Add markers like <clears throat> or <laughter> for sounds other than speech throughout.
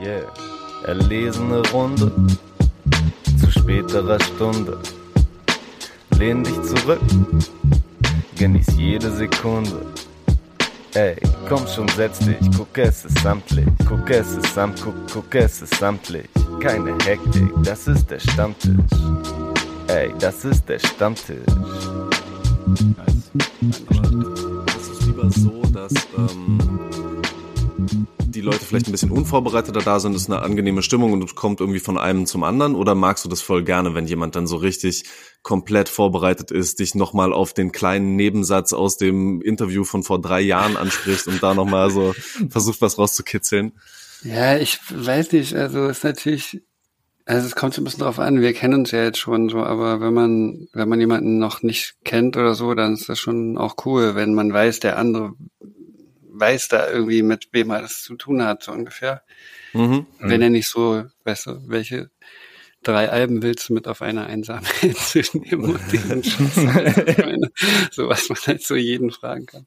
Yeah. Erlesene Runde zu späterer Stunde. Lehn dich zurück, genieß jede Sekunde. Ey, komm schon, setz dich, guck es ist samtlich, guck es ist samt, guck, guck es ist samtlich. Keine Hektik, das ist der Stammtisch. Ey, das ist der Stammtisch. Nice. Ist es lieber so, dass ähm, die Leute vielleicht ein bisschen unvorbereiteter da sind, ist eine angenehme Stimmung und kommt irgendwie von einem zum anderen? Oder magst du das voll gerne, wenn jemand dann so richtig komplett vorbereitet ist, dich nochmal auf den kleinen Nebensatz aus dem Interview von vor drei Jahren anspricht und da nochmal so <laughs> versucht, was rauszukitzeln? Ja, ich weiß nicht, also ist natürlich, also es kommt so ein bisschen drauf an, wir kennen uns ja jetzt schon so, aber wenn man, wenn man jemanden noch nicht kennt oder so, dann ist das schon auch cool, wenn man weiß, der andere weiß da irgendwie, mit wem er das zu tun hat, so ungefähr. Mhm. Wenn er nicht so, weißt du, welche drei Alben willst du mit auf einer einsamen <laughs> Insel nehmen und <laughs> diesen <laughs> so was man halt so jeden fragen kann.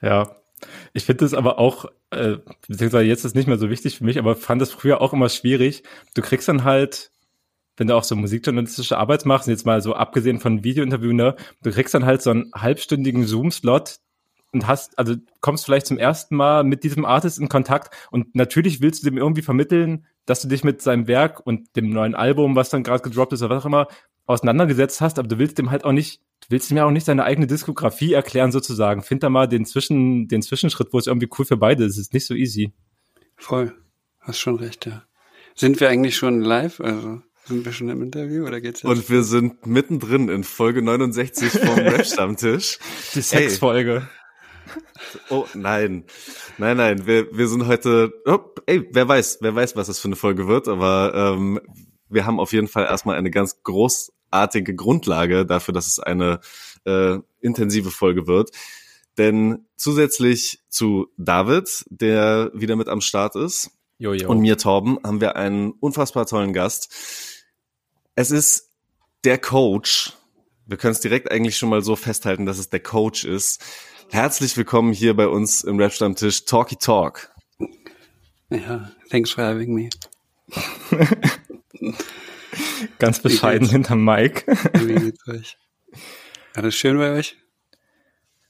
Ja, ich finde es aber auch, äh, beziehungsweise jetzt ist nicht mehr so wichtig für mich, aber fand es früher auch immer schwierig. Du kriegst dann halt, wenn du auch so musikjournalistische Arbeit machst, jetzt mal so abgesehen von Videointerview, ne, du kriegst dann halt so einen halbstündigen Zoom-Slot, und hast, also kommst vielleicht zum ersten Mal mit diesem Artist in Kontakt und natürlich willst du dem irgendwie vermitteln, dass du dich mit seinem Werk und dem neuen Album, was dann gerade gedroppt ist oder was auch immer, auseinandergesetzt hast, aber du willst dem halt auch nicht, du willst ihm ja auch nicht seine eigene Diskografie erklären sozusagen. Find da mal den Zwischen, den Zwischenschritt, wo es irgendwie cool für beide ist. Es ist nicht so easy. Voll. Hast schon recht, ja. Sind wir eigentlich schon live? Also sind wir schon im Interview oder geht's jetzt? Und wir sind mittendrin in Folge 69 vom <laughs> Rap-Stammtisch. Die Sexfolge. Oh nein, nein, nein. Wir, wir sind heute. Oh, ey, wer weiß, wer weiß, was das für eine Folge wird. Aber ähm, wir haben auf jeden Fall erstmal eine ganz großartige Grundlage dafür, dass es eine äh, intensive Folge wird. Denn zusätzlich zu David, der wieder mit am Start ist, jo, jo. und mir Torben, haben wir einen unfassbar tollen Gast. Es ist der Coach. Wir können es direkt eigentlich schon mal so festhalten, dass es der Coach ist Herzlich willkommen hier bei uns im Rap-Stammtisch Talky Talk. Ja, thanks for having me. <laughs> Ganz bescheiden hinterm Mike. Wie geht's euch? Alles schön bei euch?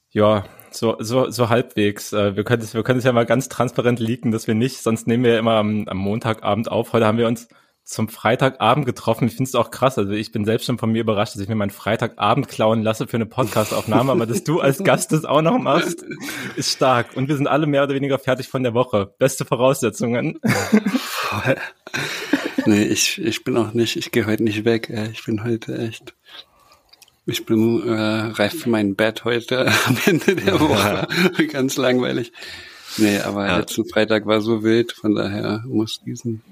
Ja, so, so, so halbwegs. Äh, wir können es wir können es ja mal ganz transparent leaken, dass wir nicht, sonst nehmen wir ja immer am, am Montagabend auf. Heute haben wir uns zum Freitagabend getroffen. Ich finde es auch krass. Also ich bin selbst schon von mir überrascht, dass ich mir meinen Freitagabend klauen lasse für eine Podcastaufnahme, aber dass du als <laughs> Gast das auch noch machst, ist stark. Und wir sind alle mehr oder weniger fertig von der Woche. Beste Voraussetzungen. Nee, ich, ich bin auch nicht, ich gehe heute nicht weg. Ich bin heute echt, ich bin äh, reif für mein Bett heute <laughs> am Ende der <laughs> Woche. Ja. Ganz langweilig. Nee, aber ja. letzten Freitag war so wild, von daher muss diesen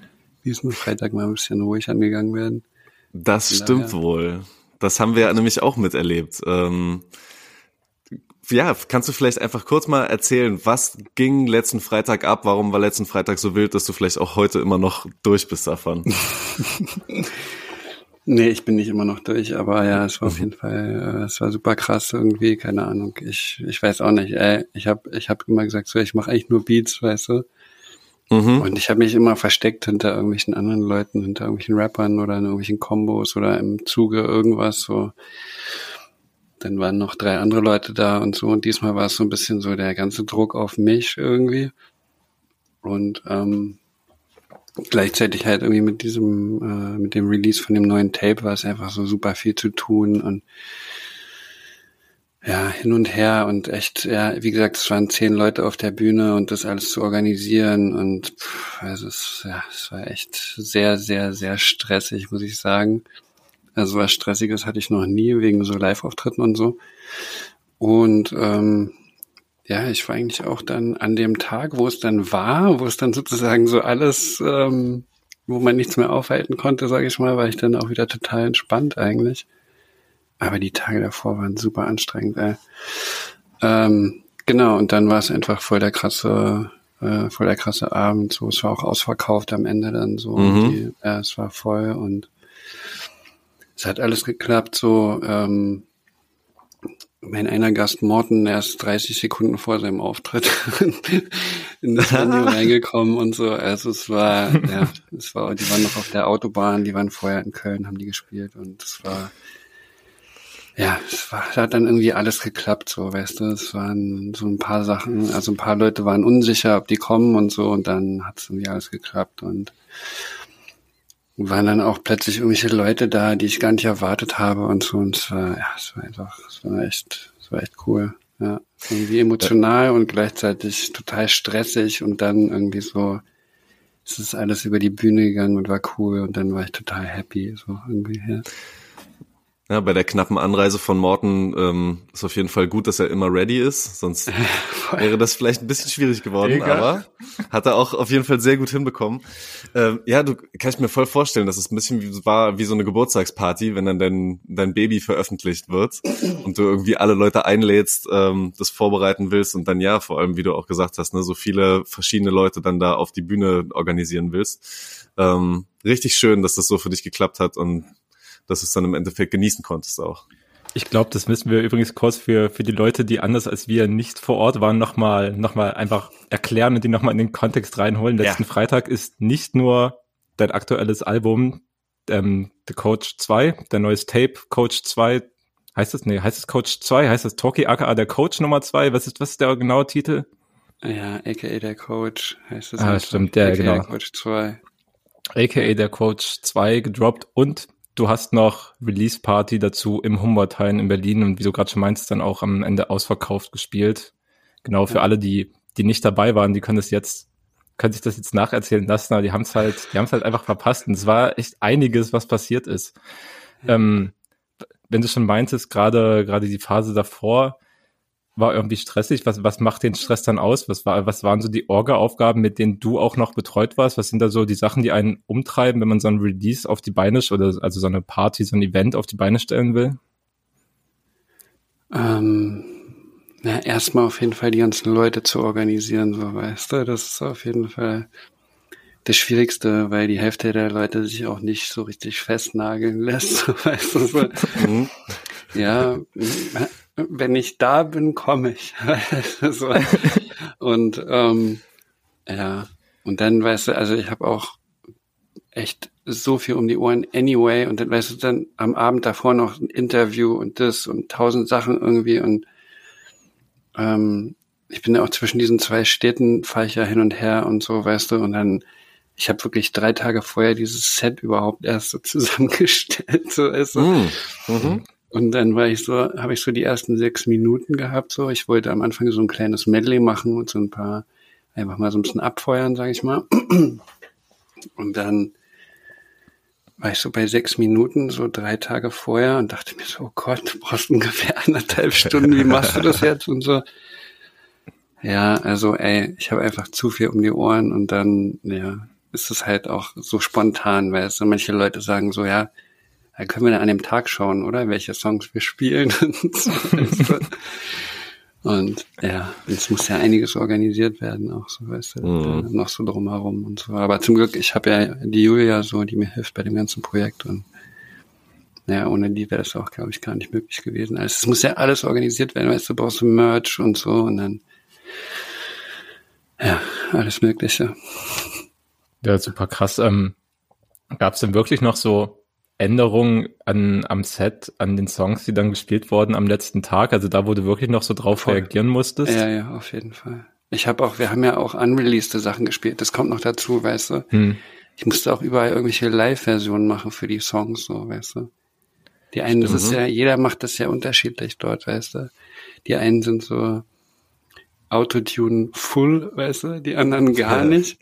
diesen Freitag mal ein bisschen ruhig angegangen werden. Das stimmt daher. wohl. Das haben wir ja nämlich auch miterlebt. Ähm, ja, kannst du vielleicht einfach kurz mal erzählen, was ging letzten Freitag ab? Warum war letzten Freitag so wild, dass du vielleicht auch heute immer noch durch bist davon? <laughs> nee, ich bin nicht immer noch durch, aber ja, es war auf mhm. jeden Fall, äh, es war super krass irgendwie, keine Ahnung. Ich, ich weiß auch nicht, ey, ich habe ich hab immer gesagt, so, ich mache eigentlich nur Beats, weißt du. Mhm. Und ich habe mich immer versteckt hinter irgendwelchen anderen Leuten, hinter irgendwelchen Rappern oder in irgendwelchen Kombos oder im Zuge irgendwas so. Dann waren noch drei andere Leute da und so. Und diesmal war es so ein bisschen so der ganze Druck auf mich irgendwie. Und ähm, gleichzeitig halt irgendwie mit diesem, äh, mit dem Release von dem neuen Tape war es einfach so super viel zu tun und ja, hin und her und echt, ja, wie gesagt, es waren zehn Leute auf der Bühne und das alles zu organisieren und pff, also es, ja, es war echt sehr, sehr, sehr stressig, muss ich sagen. Also was Stressiges hatte ich noch nie, wegen so Live-Auftritten und so. Und ähm, ja, ich war eigentlich auch dann an dem Tag, wo es dann war, wo es dann sozusagen so alles, ähm, wo man nichts mehr aufhalten konnte, sage ich mal, war ich dann auch wieder total entspannt eigentlich. Aber die Tage davor waren super anstrengend, ey. Ähm, genau, und dann war es einfach voll der krasse, äh, voll der krasse Abend. So, es war auch ausverkauft am Ende dann so. Mhm. Die, äh, es war voll und es hat alles geklappt, so, ähm, mein einer Gast Morten erst 30 Sekunden vor seinem Auftritt <laughs> in das Venue <laughs> reingekommen und so. Also es war, ja, es war, die waren noch auf der Autobahn, die waren vorher in Köln, haben die gespielt und es war, ja, es war, hat dann irgendwie alles geklappt, so, weißt du, es waren so ein paar Sachen, also ein paar Leute waren unsicher, ob die kommen und so und dann hat es irgendwie alles geklappt und waren dann auch plötzlich irgendwelche Leute da, die ich gar nicht erwartet habe und so. Und es war, ja, es war einfach, es war echt, es war echt cool. Ja, irgendwie emotional und gleichzeitig total stressig und dann irgendwie so, es ist alles über die Bühne gegangen und war cool und dann war ich total happy, so irgendwie, ja. Ja, bei der knappen Anreise von Morten ähm, ist auf jeden Fall gut, dass er immer ready ist, sonst <laughs> wäre das vielleicht ein bisschen schwierig geworden, Egal. aber hat er auch auf jeden Fall sehr gut hinbekommen. Ähm, ja, du kann ich mir voll vorstellen, dass es ein bisschen wie, war wie so eine Geburtstagsparty, wenn dann dein, dein Baby veröffentlicht wird und du irgendwie alle Leute einlädst, ähm, das vorbereiten willst und dann ja, vor allem, wie du auch gesagt hast, ne, so viele verschiedene Leute dann da auf die Bühne organisieren willst. Ähm, richtig schön, dass das so für dich geklappt hat und dass du es dann im Endeffekt genießen konntest auch. Ich glaube, das müssen wir übrigens kurz für, für die Leute, die anders als wir nicht vor Ort waren, nochmal noch mal einfach erklären und die nochmal in den Kontext reinholen. Letzten ja. Freitag ist nicht nur dein aktuelles Album ähm, The Coach 2, der neues Tape Coach 2, heißt das, nee, heißt es Coach 2, heißt das Talkie aka der Coach Nummer 2, was ist, was ist der genaue Titel? Ja, aka der Coach heißt es. Ah, stimmt, der, genau. Der Coach 2. AKA der Coach 2 gedroppt und Du hast noch Release Party dazu im Humboldthain in Berlin und wie du gerade schon meinst, dann auch am Ende ausverkauft gespielt. Genau, für ja. alle, die, die nicht dabei waren, die können das jetzt, können sich das jetzt nacherzählen lassen, aber die haben es halt, die haben es halt einfach verpasst. Und es war echt einiges, was passiert ist. Ja. Ähm, wenn du schon meintest, gerade, gerade die Phase davor, war irgendwie stressig. Was, was macht den Stress dann aus? Was, war, was waren so die Orga-Aufgaben, mit denen du auch noch betreut warst? Was sind da so die Sachen, die einen umtreiben, wenn man so ein Release auf die Beine oder also so eine Party, so ein Event auf die Beine stellen will? Ähm, ja, erstmal auf jeden Fall die ganzen Leute zu organisieren, so weißt du. Das ist auf jeden Fall das Schwierigste, weil die Hälfte der Leute sich auch nicht so richtig festnageln lässt, <laughs> weißt du. So. Mhm. Ja, wenn ich da bin, komme ich. <laughs> so. Und ähm, ja, und dann weißt du, also ich habe auch echt so viel um die Ohren anyway und dann weißt du dann am Abend davor noch ein Interview und das und tausend Sachen irgendwie und ähm, ich bin ja auch zwischen diesen zwei Städten, fahre ich ja hin und her und so, weißt du, und dann ich habe wirklich drei Tage vorher dieses Set überhaupt erst so <laughs> zusammengestellt, so weißt du. Mm. Mhm. Und dann war ich so, habe ich so die ersten sechs Minuten gehabt. So, ich wollte am Anfang so ein kleines Medley machen und so ein paar einfach mal so ein bisschen abfeuern, sage ich mal. Und dann war ich so bei sechs Minuten, so drei Tage vorher und dachte mir so, oh Gott, du brauchst ungefähr anderthalb Stunden, wie machst du das jetzt und so. Ja, also ey, ich habe einfach zu viel um die Ohren und dann, ja, ist es halt auch so spontan, weil so manche Leute sagen so, ja, da können wir dann an dem Tag schauen, oder? Welche Songs wir spielen. und ja, es muss ja einiges organisiert werden, auch so, weißt du, mhm. noch so drumherum und so. Aber zum Glück, ich habe ja die Julia so, die mir hilft bei dem ganzen Projekt und ja, ohne die wäre das auch, glaube ich, gar nicht möglich gewesen. Also es muss ja alles organisiert werden, weißt du, brauchst du Merch und so und dann ja, alles Mögliche. Ja, super krass. Ähm, Gab es denn wirklich noch so Änderungen an, am Set, an den Songs, die dann gespielt wurden am letzten Tag? Also da, wo du wirklich noch so drauf Voll. reagieren musstest? Ja, ja, auf jeden Fall. Ich habe auch, wir haben ja auch unreleased Sachen gespielt. Das kommt noch dazu, weißt du. Hm. Ich musste auch überall irgendwelche Live-Versionen machen für die Songs, so, weißt du. Die einen, Stimmt. das ist ja, jeder macht das ja unterschiedlich dort, weißt du. Die einen sind so Autotune full, weißt du, die anderen gar ja. nicht.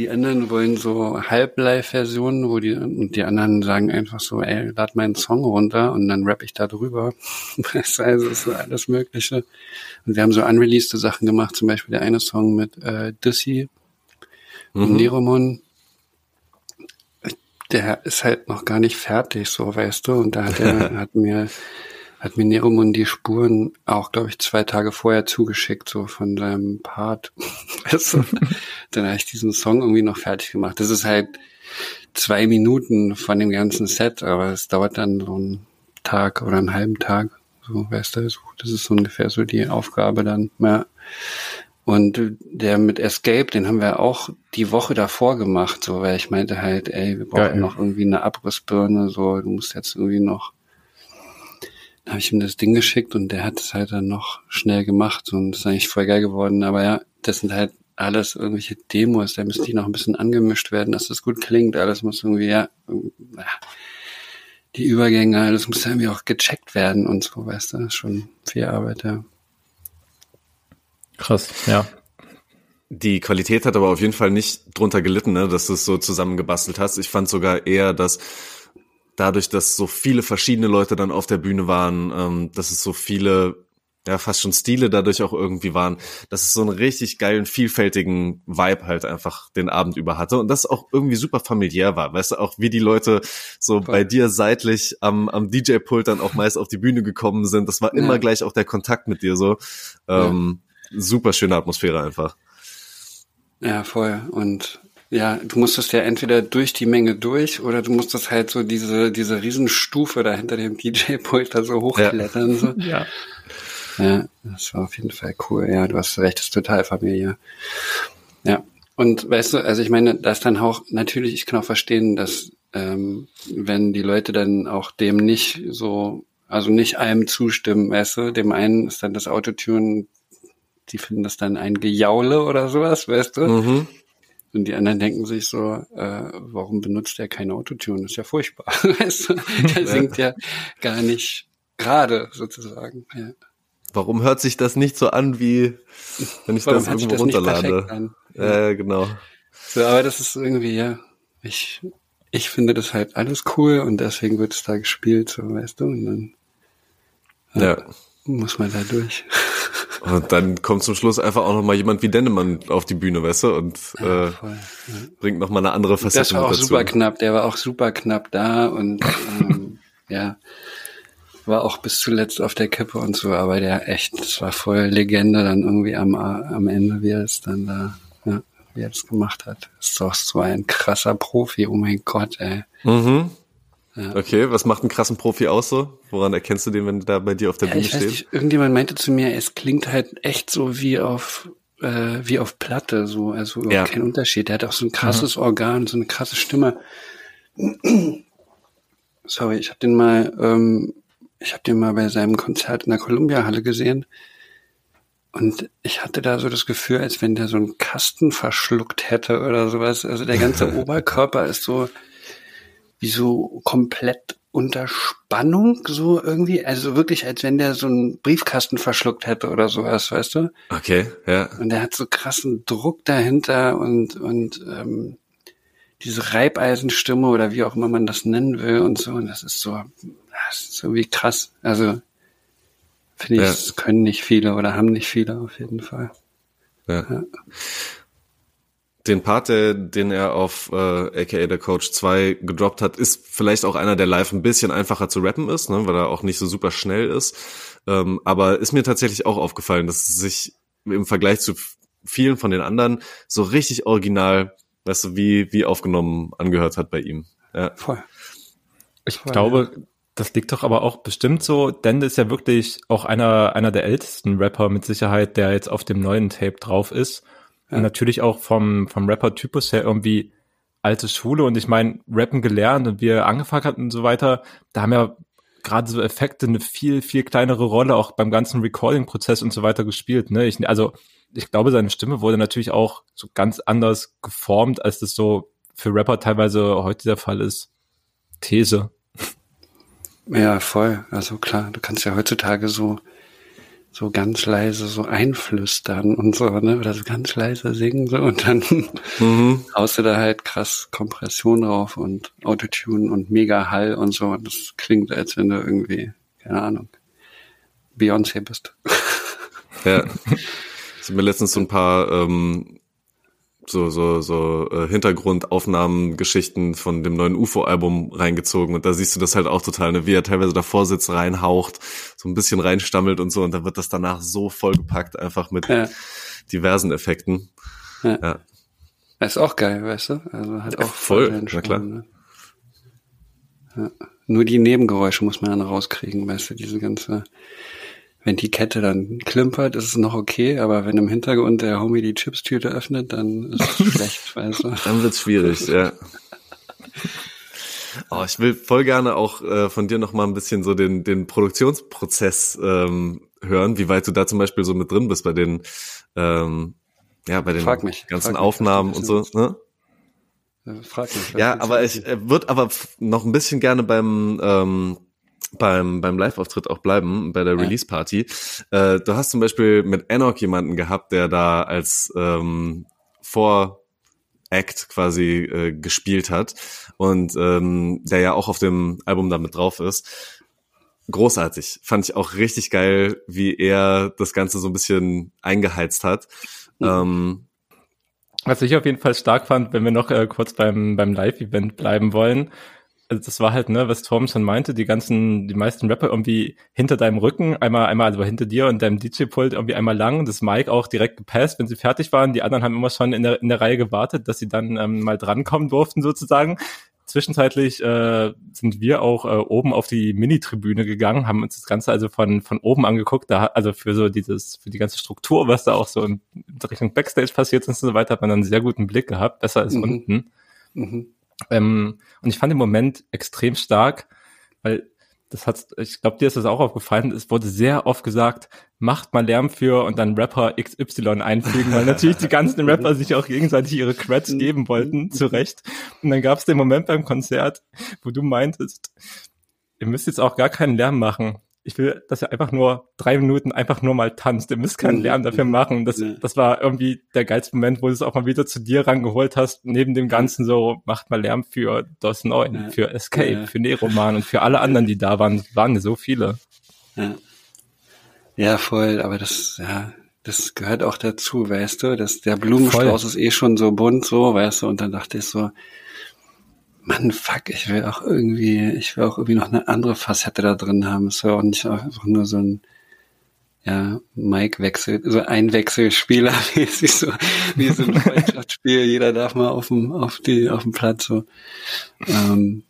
Die anderen wollen so Halblive-Versionen, wo die, und die anderen sagen einfach so, ey, lad meinen Song runter und dann rap ich da drüber. <laughs> also ist so alles Mögliche. Und wir haben so unreleased Sachen gemacht, zum Beispiel der eine Song mit äh, Dissy mhm. und Neromon. Der ist halt noch gar nicht fertig, so weißt du. Und da hat er <laughs> hat mir hat mir Neromund die Spuren auch, glaube ich, zwei Tage vorher zugeschickt, so von seinem Part. <laughs> also, dann habe ich diesen Song irgendwie noch fertig gemacht. Das ist halt zwei Minuten von dem ganzen Set, aber es dauert dann so einen Tag oder einen halben Tag. So, weißt du, so, das ist so ungefähr so die Aufgabe dann, ja. Und der mit Escape, den haben wir auch die Woche davor gemacht, so, weil ich meinte halt, ey, wir brauchen Geil. noch irgendwie eine Abrissbirne, so, du musst jetzt irgendwie noch. Dann habe ich ihm das Ding geschickt und der hat es halt dann noch schnell gemacht und ist eigentlich voll geil geworden. Aber ja, das sind halt alles irgendwelche Demos, da müsste die noch ein bisschen angemischt werden, dass das gut klingt. Alles muss irgendwie, ja, die Übergänge, alles muss irgendwie auch gecheckt werden und so, weißt du, das ist schon viel Arbeit, ja. Krass, ja. Die Qualität hat aber auf jeden Fall nicht drunter gelitten, ne, dass du es so zusammengebastelt hast. Ich fand sogar eher, dass dadurch, dass so viele verschiedene Leute dann auf der Bühne waren, ähm, dass es so viele ja fast schon Stile dadurch auch irgendwie waren, dass es so einen richtig geilen, vielfältigen Vibe halt einfach den Abend über hatte und das auch irgendwie super familiär war. Weißt du, auch wie die Leute so Voll. bei dir seitlich am, am DJ-Pult dann auch meist auf die Bühne gekommen sind. Das war immer ja. gleich auch der Kontakt mit dir so. Ähm, ja. Super schöne Atmosphäre einfach. Ja, voll. Und ja, du musstest ja entweder durch die Menge durch oder du musstest halt so diese, diese Riesenstufe da hinter dem DJ-Pult da so hochklettern. Ja. So. ja. Ja, das war auf jeden Fall cool. Ja, du hast recht, das ist total familiär. Ja. Und weißt du, also ich meine, das dann auch, natürlich, ich kann auch verstehen, dass ähm, wenn die Leute dann auch dem nicht so, also nicht allem zustimmen, weißt du, dem einen ist dann das Autotune, die finden das dann ein Gejaule oder sowas, weißt du? Mhm. Und die anderen denken sich so, äh, warum benutzt er kein Autotune? Das ist ja furchtbar. <laughs> weißt du? Der singt ja gar nicht gerade sozusagen. Ja. Warum hört sich das nicht so an, wie wenn ich Warum das irgendwo das runterlade? Ja, ja, genau. So, aber das ist irgendwie, ja, ich, ich finde das halt alles cool und deswegen wird es da gespielt, so weißt du, und dann ja, ja. muss man da durch. <laughs> Und dann kommt zum Schluss einfach auch noch mal jemand wie Dennemann auf die Bühne, weißt du, und ja, äh, voll, ja. bringt noch mal eine andere Facette Das war auch dazu. super knapp, der war auch super knapp da und ähm, <laughs> ja, war auch bis zuletzt auf der Kippe und so, aber der echt, das war voll Legende dann irgendwie am, am Ende, wie er es dann da, ja, wie er es gemacht hat. Ist doch so ein krasser Profi, oh mein Gott, ey. Mhm. Ja. Okay, was macht einen krassen Profi aus so? Woran erkennst du den, wenn der bei dir auf der ja, Bühne steht? Nicht, irgendjemand meinte zu mir, es klingt halt echt so wie auf äh, wie auf Platte, so, also ja. kein Unterschied. Der hat auch so ein krasses mhm. Organ, so eine krasse Stimme. <clears throat> Sorry, ich habe den mal ähm, ich habe den mal bei seinem Konzert in der Columbia-Halle gesehen. Und ich hatte da so das Gefühl, als wenn der so einen Kasten verschluckt hätte oder sowas. Also der ganze <laughs> Oberkörper ist so wie so komplett unter Spannung, so irgendwie. Also wirklich, als wenn der so einen Briefkasten verschluckt hätte oder sowas, weißt du? Okay, ja. Und der hat so krassen Druck dahinter und, und ähm, diese Reibeisenstimme oder wie auch immer man das nennen will und so. Und das ist so, das ist irgendwie krass. Also finde ich, ja. das können nicht viele oder haben nicht viele auf jeden Fall. Ja. ja. Den Part, der, den er auf äh, aka der Coach 2 gedroppt hat, ist vielleicht auch einer, der live ein bisschen einfacher zu rappen ist, ne, weil er auch nicht so super schnell ist. Ähm, aber ist mir tatsächlich auch aufgefallen, dass es sich im Vergleich zu vielen von den anderen so richtig original, weißt du, wie, wie aufgenommen angehört hat bei ihm. Ja. Voll. Ich Voll, glaube, ja. Das liegt doch aber auch bestimmt so, denn ist ja wirklich auch einer, einer der ältesten Rapper mit Sicherheit, der jetzt auf dem neuen Tape drauf ist. Ja. Natürlich auch vom, vom Rapper-Typus her irgendwie alte Schule und ich meine, Rappen gelernt und wie er angefangen hat und so weiter, da haben ja gerade so Effekte eine viel, viel kleinere Rolle auch beim ganzen Recording-Prozess und so weiter gespielt. Ne? Ich, also ich glaube, seine Stimme wurde natürlich auch so ganz anders geformt, als das so für Rapper teilweise heute der Fall ist. These. Ja, voll. Also klar, du kannst ja heutzutage so so ganz leise so einflüstern und so, ne? Oder so ganz leise singen so und dann mhm. <laughs> haust du da halt krass Kompression drauf und Autotune und mega Hall und so. Und das klingt, als wenn du irgendwie, keine Ahnung, Beyoncé bist. <laughs> Ja. Ich habe mir letztens so ein paar ähm, so, so, so äh, Hintergrundaufnahmen-Geschichten von dem neuen UFO-Album reingezogen und da siehst du das halt auch total, ne, wie er teilweise davor sitzt, reinhaucht, so ein bisschen reinstammelt und so und dann wird das danach so vollgepackt, einfach mit ja. diversen Effekten. Ja. ja. Ist auch geil, weißt du? Also hat auch voll, na klar. Ne? Ja. nur die Nebengeräusche muss man dann rauskriegen, weißt du, diese ganze, wenn die Kette dann klimpert, ist es noch okay, aber wenn im Hintergrund der Homie die Chipstüte öffnet, dann ist es <laughs> schlecht, weißt du. Dann wird's schwierig, <laughs> ja. Oh, ich will voll gerne auch äh, von dir noch mal ein bisschen so den, den Produktionsprozess ähm, hören, wie weit du da zum Beispiel so mit drin bist bei den, ähm, ja, bei den mich, ganzen Aufnahmen und so. Ne? Frag mich. Ja, aber ich äh, würde aber noch ein bisschen gerne beim ähm, beim beim Live-Auftritt auch bleiben bei der Ja. Release-Party. Äh, du hast zum Beispiel mit Enoch jemanden gehabt, der da als ähm, vor Act quasi äh, gespielt hat und ähm, der ja auch auf dem Album damit drauf ist. Großartig. Fand ich auch richtig geil, wie er das Ganze so ein bisschen eingeheizt hat. Ähm, Was ich auf jeden Fall stark fand, wenn wir noch äh, kurz beim, beim Live-Event bleiben wollen. Also das war halt, ne, was Tom schon meinte, die ganzen, die meisten Rapper irgendwie hinter deinem Rücken, einmal, einmal, also hinter dir und deinem DJ-Pult irgendwie einmal lang, das Mic auch direkt gepasst, wenn sie fertig waren. Die anderen haben immer schon in der, in der Reihe gewartet, dass sie dann ähm, mal drankommen durften sozusagen. Zwischenzeitlich äh, sind wir auch äh, oben auf die Mini-Tribüne gegangen, haben uns das Ganze also von, von oben angeguckt, da, also für so dieses, für die ganze Struktur, was da auch so in Richtung Backstage passiert ist und so weiter, hat man dann einen sehr guten Blick gehabt, besser als Mhm. unten. Mhm. Ähm, und ich fand den Moment extrem stark, weil das hat, ich glaube, dir ist das auch aufgefallen, es wurde sehr oft gesagt, macht mal Lärm für und dann Rapper XY einfügen, weil natürlich die ganzen Rapper sich auch gegenseitig ihre Creds geben wollten, zu Recht. Und dann gab es den Moment beim Konzert, wo du meintest, ihr müsst jetzt auch gar keinen Lärm machen. Ich will, dass ihr einfach nur drei Minuten einfach nur mal tanzt. Ihr müsst keinen Lärm dafür machen. Das, Ja. das war irgendwie der geilste Moment, wo du es auch mal wieder zu dir rangeholt hast, neben dem Ganzen so, macht mal Lärm für DOS 9, Ja. für Escape, Ja. für Neroman und für alle anderen, die da waren. Es waren so viele. Ja. ja, voll, aber das, ja, das gehört auch dazu, weißt du, dass der Blumenstrauß ist eh schon so bunt, so, weißt du, und dann dachte ich so, Mann, fuck, ich will auch irgendwie, ich will auch irgendwie noch eine andere Facette da drin haben, es soll auch nicht einfach nur so ein, ja, Mike-Wechsel, so ein Wechselspieler, <laughs> mäßig so, wie so ein Freundschaftsspiel, jeder darf mal auf dem, auf die, auf dem Platz, so, ähm,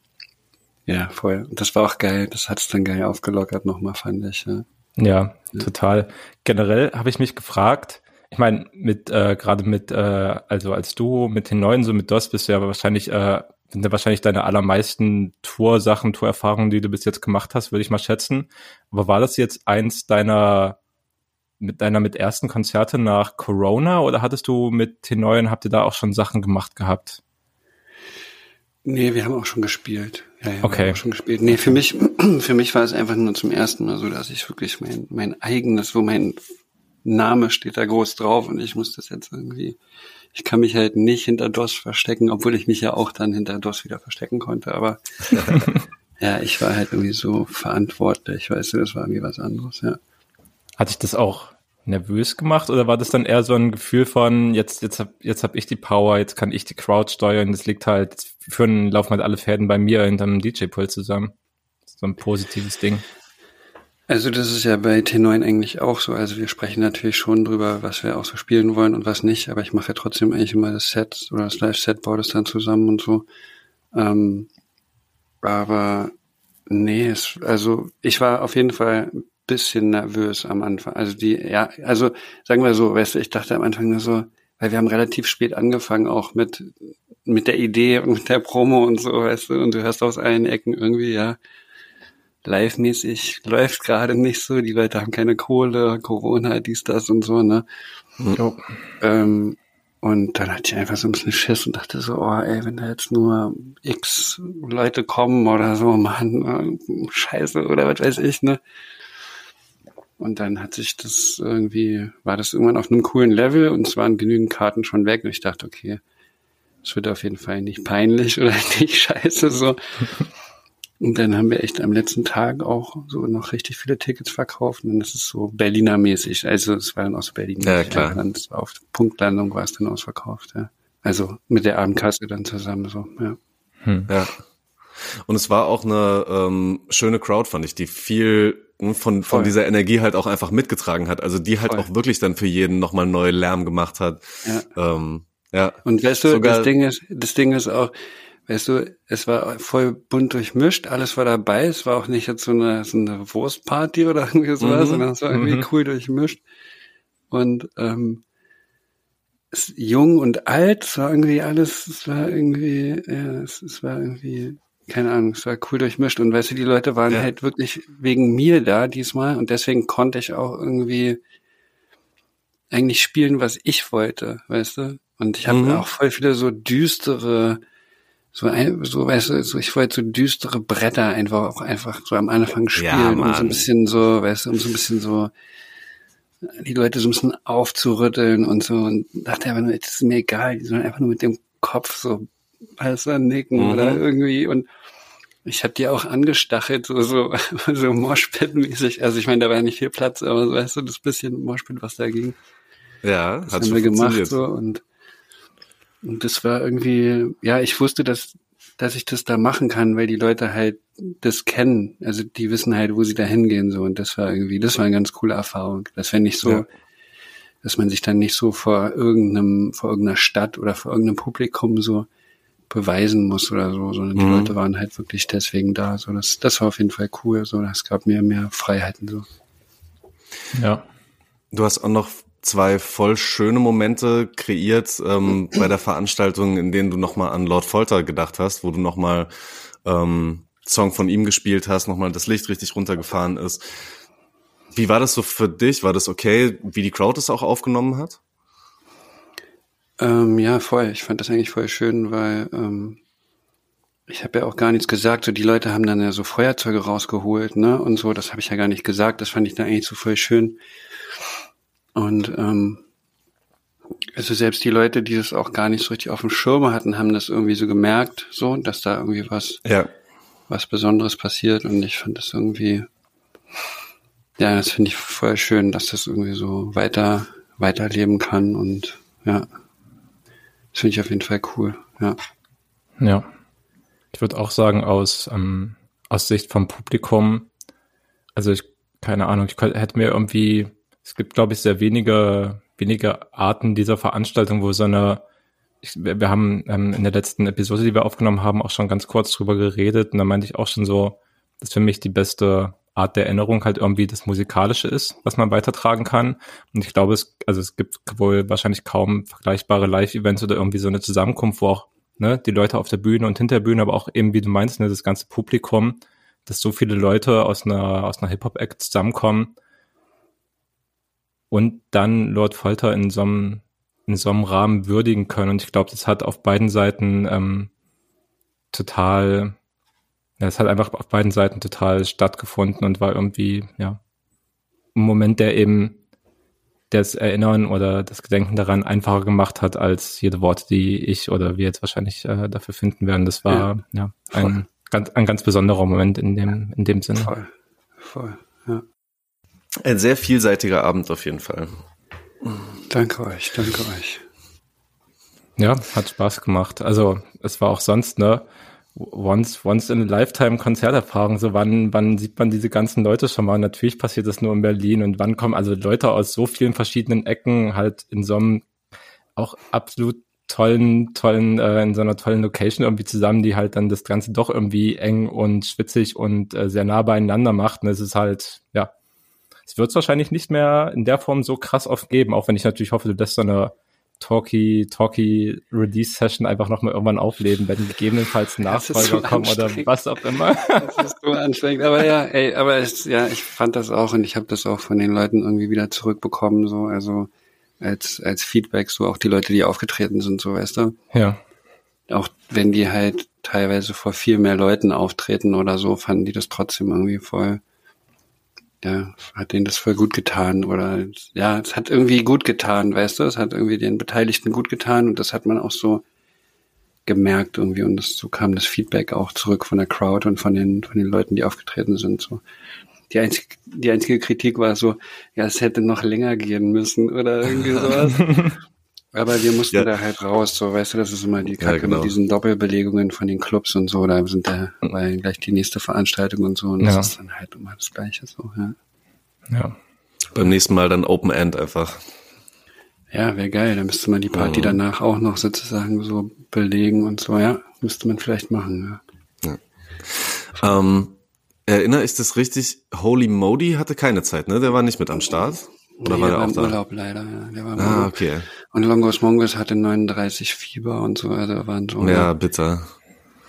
ja, voll. Und das war auch geil, das hat's dann geil aufgelockert nochmal, fand ich, ja. Ja, total. Generell habe ich mich gefragt, ich meine, mit äh, gerade mit, äh, also als Duo mit den neuen, so mit DOS bist du ja wahrscheinlich, äh, sind ja wahrscheinlich deine allermeisten Tour-Sachen, Tour-Erfahrungen, die du bis jetzt gemacht hast, würde ich mal schätzen. Aber war das jetzt eins deiner mit deiner mit ersten Konzerte nach Corona oder hattest du mit den neuen, habt ihr da auch schon Sachen gemacht gehabt? Nee, wir haben auch schon gespielt. Ja, ja, wir Okay. schon gespielt. Nee, für mich, <clears throat> für mich war es einfach nur zum ersten Mal so, dass ich wirklich mein, mein eigenes, wo mein Name steht da groß drauf und ich muss das jetzt irgendwie, ich kann mich halt nicht hinter DOS verstecken, obwohl ich mich ja auch dann hinter DOS wieder verstecken konnte, aber <laughs> ja, ich war halt irgendwie so verantwortlich, weißt du, das war irgendwie was anderes, ja. Hat dich das auch nervös gemacht oder war das dann eher so ein Gefühl von jetzt jetzt hab, jetzt hab ich die Power, jetzt kann ich die Crowd steuern, das liegt halt jetzt führen laufen halt alle Fäden bei mir hinterm DJ Pult zusammen. So ein positives Ding. Also das ist ja bei T9 eigentlich auch so. Also wir sprechen natürlich schon drüber, was wir auch so spielen wollen und was nicht, aber ich mache ja trotzdem eigentlich immer das Set oder das Live-Set, baue das dann zusammen und so. Ähm, aber nee, es, also ich war auf jeden Fall ein bisschen nervös am Anfang. Also die, ja, also sagen wir so, weißt du, ich dachte am Anfang nur so, weil wir haben relativ spät angefangen, auch mit, mit der Idee und mit der Promo und so, weißt du, und du hörst aus allen Ecken irgendwie, ja, live-mäßig läuft gerade nicht so, die Leute haben keine Kohle, Corona, dies, das und so, ne? Jo. Ähm, und dann hatte ich einfach so ein bisschen Schiss und dachte so, oh ey, wenn da jetzt nur x Leute kommen oder so, Mann, äh, scheiße oder was weiß ich, ne? Und dann hat sich das irgendwie, war das irgendwann auf einem coolen Level und es waren genügend Karten schon weg und ich dachte, okay, es wird auf jeden Fall nicht peinlich <laughs> oder nicht scheiße so. Und dann haben wir echt am letzten Tag auch so noch richtig viele Tickets verkauft. Und das ist so Berliner mäßig. Also es war dann aus Berlin. Ja, klar. Dann auf Punktlandung war es dann ausverkauft, ja. Also mit der Abendkasse dann zusammen so, ja. Ja. Und es war auch eine ähm, schöne Crowd, fand ich, die viel hm, von, von Voll. dieser Energie halt auch einfach mitgetragen hat. Also die halt Voll. auch wirklich dann für jeden nochmal neu Lärm gemacht hat. Ja. Ähm, ja. Und weißt du, Sogar- das Ding ist, das Ding ist auch, weißt du, es war voll bunt durchmischt, alles war dabei, es war auch nicht jetzt so eine, so eine Wurstparty oder irgendwie sowas, mhm. sondern es war irgendwie mhm. cool durchmischt. Und ähm, es, jung und alt, es war irgendwie alles, es war irgendwie, ja, es, es war irgendwie, keine Ahnung, es war cool durchmischt. Und weißt du, die Leute waren ja. halt wirklich wegen mir da diesmal und deswegen konnte ich auch irgendwie eigentlich spielen, was ich wollte, weißt du? Und ich habe mhm. auch voll viele so düstere, so, ein, so weißt du, so ich wollte so düstere Bretter einfach auch einfach so am Anfang spielen, ja, um so ein bisschen so, weißt du, um so ein bisschen so die Leute so ein bisschen aufzurütteln und so und dachte einfach nur, das ist mir egal, die sollen einfach nur mit dem Kopf so weißt du, nicken mhm. oder irgendwie und ich habe die auch angestachelt, so, so, <laughs> so Moshpit-mäßig. Also ich meine, da war nicht viel Platz, aber so, weißt du, das bisschen Moshpit, was da ging. Ja, das haben wir gemacht so und und das war irgendwie, ja, ich wusste, dass, dass ich das da machen kann, weil die Leute halt das kennen. Also die wissen halt, wo sie da hingehen, so. Und das war irgendwie, das war eine ganz coole Erfahrung. Das wäre nicht so, ja. dass man sich dann nicht so vor irgendeinem, vor irgendeiner Stadt oder vor irgendeinem Publikum so beweisen muss oder so, sondern die mhm. Leute waren halt wirklich deswegen da. So, das, das war auf jeden Fall cool. So, das gab mir mehr Freiheiten, so. Ja. Du hast auch noch zwei voll schöne Momente kreiert ähm, bei der Veranstaltung, in denen du nochmal an Lord Folter gedacht hast, wo du nochmal ähm, Song von ihm gespielt hast, nochmal das Licht richtig runtergefahren ist. Wie war das so für dich? War das okay, wie die Crowd es auch aufgenommen hat? Ähm, ja, voll. Ich fand das eigentlich voll schön, weil ähm, ich habe ja auch gar nichts gesagt. So die Leute haben dann ja so Feuerzeuge rausgeholt, ne? Und so, das habe ich ja gar nicht gesagt. Das fand ich dann eigentlich so voll schön. Und ähm, also selbst die Leute, die das auch gar nicht so richtig auf dem Schirm hatten, haben das irgendwie so gemerkt, so, dass da irgendwie was, ja. was Besonderes passiert. Und ich fand das irgendwie, ja, das finde ich voll schön, dass das irgendwie so weiter, weiterleben kann. Und ja, das finde ich auf jeden Fall cool, ja. Ja. Ich würde auch sagen, aus, ähm, aus Sicht vom Publikum, also ich, keine Ahnung, ich hätte mir irgendwie es gibt, glaube ich, sehr wenige, wenige Arten dieser Veranstaltung, wo so eine, ich, wir haben ähm, in der letzten Episode, die wir aufgenommen haben, auch schon ganz kurz drüber geredet und da meinte ich auch schon so, dass für mich die beste Art der Erinnerung halt irgendwie das Musikalische ist, was man weitertragen kann. Und ich glaube, es, also es gibt wohl wahrscheinlich kaum vergleichbare Live-Events oder irgendwie so eine Zusammenkunft, wo auch ne, die Leute auf der Bühne und hinter der Bühne, aber auch eben, wie du meinst, ne, das ganze Publikum, dass so viele Leute aus einer, aus einer Hip-Hop-Act zusammenkommen und dann Lord Folter in so einem, in so einem Rahmen würdigen können. Und ich glaube, das hat auf beiden Seiten ähm, total, ja, es hat einfach auf beiden Seiten total stattgefunden und war irgendwie, ja, ein Moment, der eben das Erinnern oder das Gedenken daran einfacher gemacht hat als jede Worte, die ich oder wir jetzt wahrscheinlich äh, dafür finden werden. Das war ja, ja ein, ganz, ein ganz besonderer Moment in dem, in dem Sinne. Voll, voll, ja. Ein sehr vielseitiger Abend auf jeden Fall. Danke euch, danke euch. Ja, hat Spaß gemacht. Also es war auch sonst, ne, once, once in a lifetime Konzerterfahrung. So wann, wann sieht man diese ganzen Leute schon mal? Natürlich passiert das nur in Berlin und wann kommen also Leute aus so vielen verschiedenen Ecken halt in so einem auch absolut tollen, tollen, äh, in so einer tollen Location irgendwie zusammen, die halt dann das Ganze doch irgendwie eng und schwitzig und äh, sehr nah beieinander macht. Und es ist halt, ja, es wird es wahrscheinlich nicht mehr in der Form so krass oft geben, auch wenn ich natürlich hoffe, du lässt so eine Talky, Talky Release Session einfach nochmal irgendwann aufleben, wenn gegebenenfalls <laughs> Nachfolger so kommen oder was auch immer. <laughs> Das ist so anstrengend. Aber ja, ey, aber es, ja, ich fand das auch und ich habe das auch von den Leuten irgendwie wieder zurückbekommen, so, also als, als Feedback, so auch die Leute, die aufgetreten sind, so weißt du. Ja. Auch wenn die halt teilweise vor viel mehr Leuten auftreten oder so, fanden die das trotzdem irgendwie voll ja, hat denen das voll gut getan oder ja, es hat irgendwie gut getan, weißt du, es hat irgendwie den Beteiligten gut getan und das hat man auch so gemerkt irgendwie und das, so kam das Feedback auch zurück von der Crowd und von den von den Leuten, die aufgetreten sind. So die einzige die einzige Kritik war so, ja, es hätte noch länger gehen müssen oder irgendwie <laughs> sowas. Aber wir mussten ja. da halt raus, so, weißt du, das ist immer die Kacke ja, genau. mit diesen Doppelbelegungen von den Clubs und so, da sind da war gleich die nächste Veranstaltung und so und ja. das ist dann halt immer das Gleiche, so, ja. Ja. Beim nächsten Mal dann Open End einfach. Ja, wäre geil, dann müsste man die Party mhm. danach auch noch sozusagen so belegen und so, ja. müsste man vielleicht machen. Ja. Ähm, erinnere ich das richtig? Holy Modi hatte keine Zeit, ne? Der war nicht mit am Start. Oder nee, war der der auch im da? Urlaub leider, ja. Der war im Ah, Urlaub. okay. Und Longos Mongos hatte 39 Fieber und so, also waren so. Ja, bitter.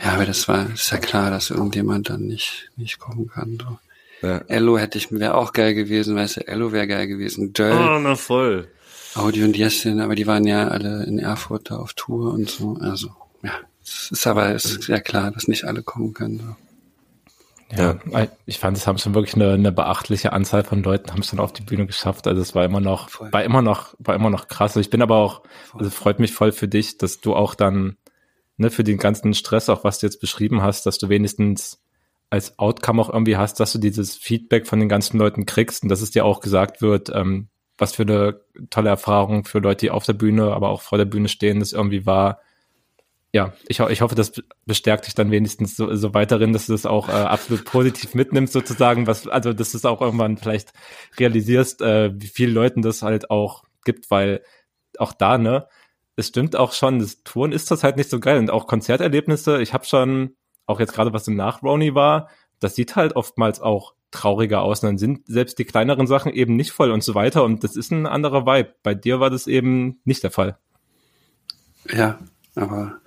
Ja, aber das war, ist ja klar, dass irgendjemand dann nicht, nicht kommen kann. So. Ja. Ello hätte ich, wäre auch geil gewesen, weißt du, Ello wäre geil gewesen. Döll, Oh, na voll. Audi und Jessin, aber die waren ja alle in Erfurt da auf Tour und so. Also, ja, es ist aber, es ist ja klar, dass nicht alle kommen können. So. Ja, ich fand, es haben schon wirklich eine, eine beachtliche Anzahl von Leuten haben es dann auf die Bühne geschafft. Also es war immer noch, Voll. war immer noch, war immer noch krass. Ich bin aber auch, also freut mich voll für dich, dass du auch dann, ne, für den ganzen Stress, auch was du jetzt beschrieben hast, dass du wenigstens als Outcome auch irgendwie hast, dass du dieses Feedback von den ganzen Leuten kriegst und dass es dir auch gesagt wird, ähm, was für eine tolle Erfahrung für Leute, die auf der Bühne, aber auch vor der Bühne stehen, das irgendwie war. Ja, ich, ho ich hoffe, das bestärkt dich dann wenigstens so, so weiterhin, dass du das auch äh, absolut positiv mitnimmst, sozusagen, was, also dass du es auch irgendwann vielleicht realisierst, äh, wie vielen Leuten das halt auch gibt, weil auch da, ne, es stimmt auch schon, das Touren ist das halt nicht so geil und auch Konzerterlebnisse, ich habe schon, auch jetzt gerade was im Nach-Roni war, das sieht halt oftmals auch trauriger aus und dann sind selbst die kleineren Sachen eben nicht voll und so weiter und das ist ein anderer Vibe. Bei dir war das eben nicht der Fall. Ja, aber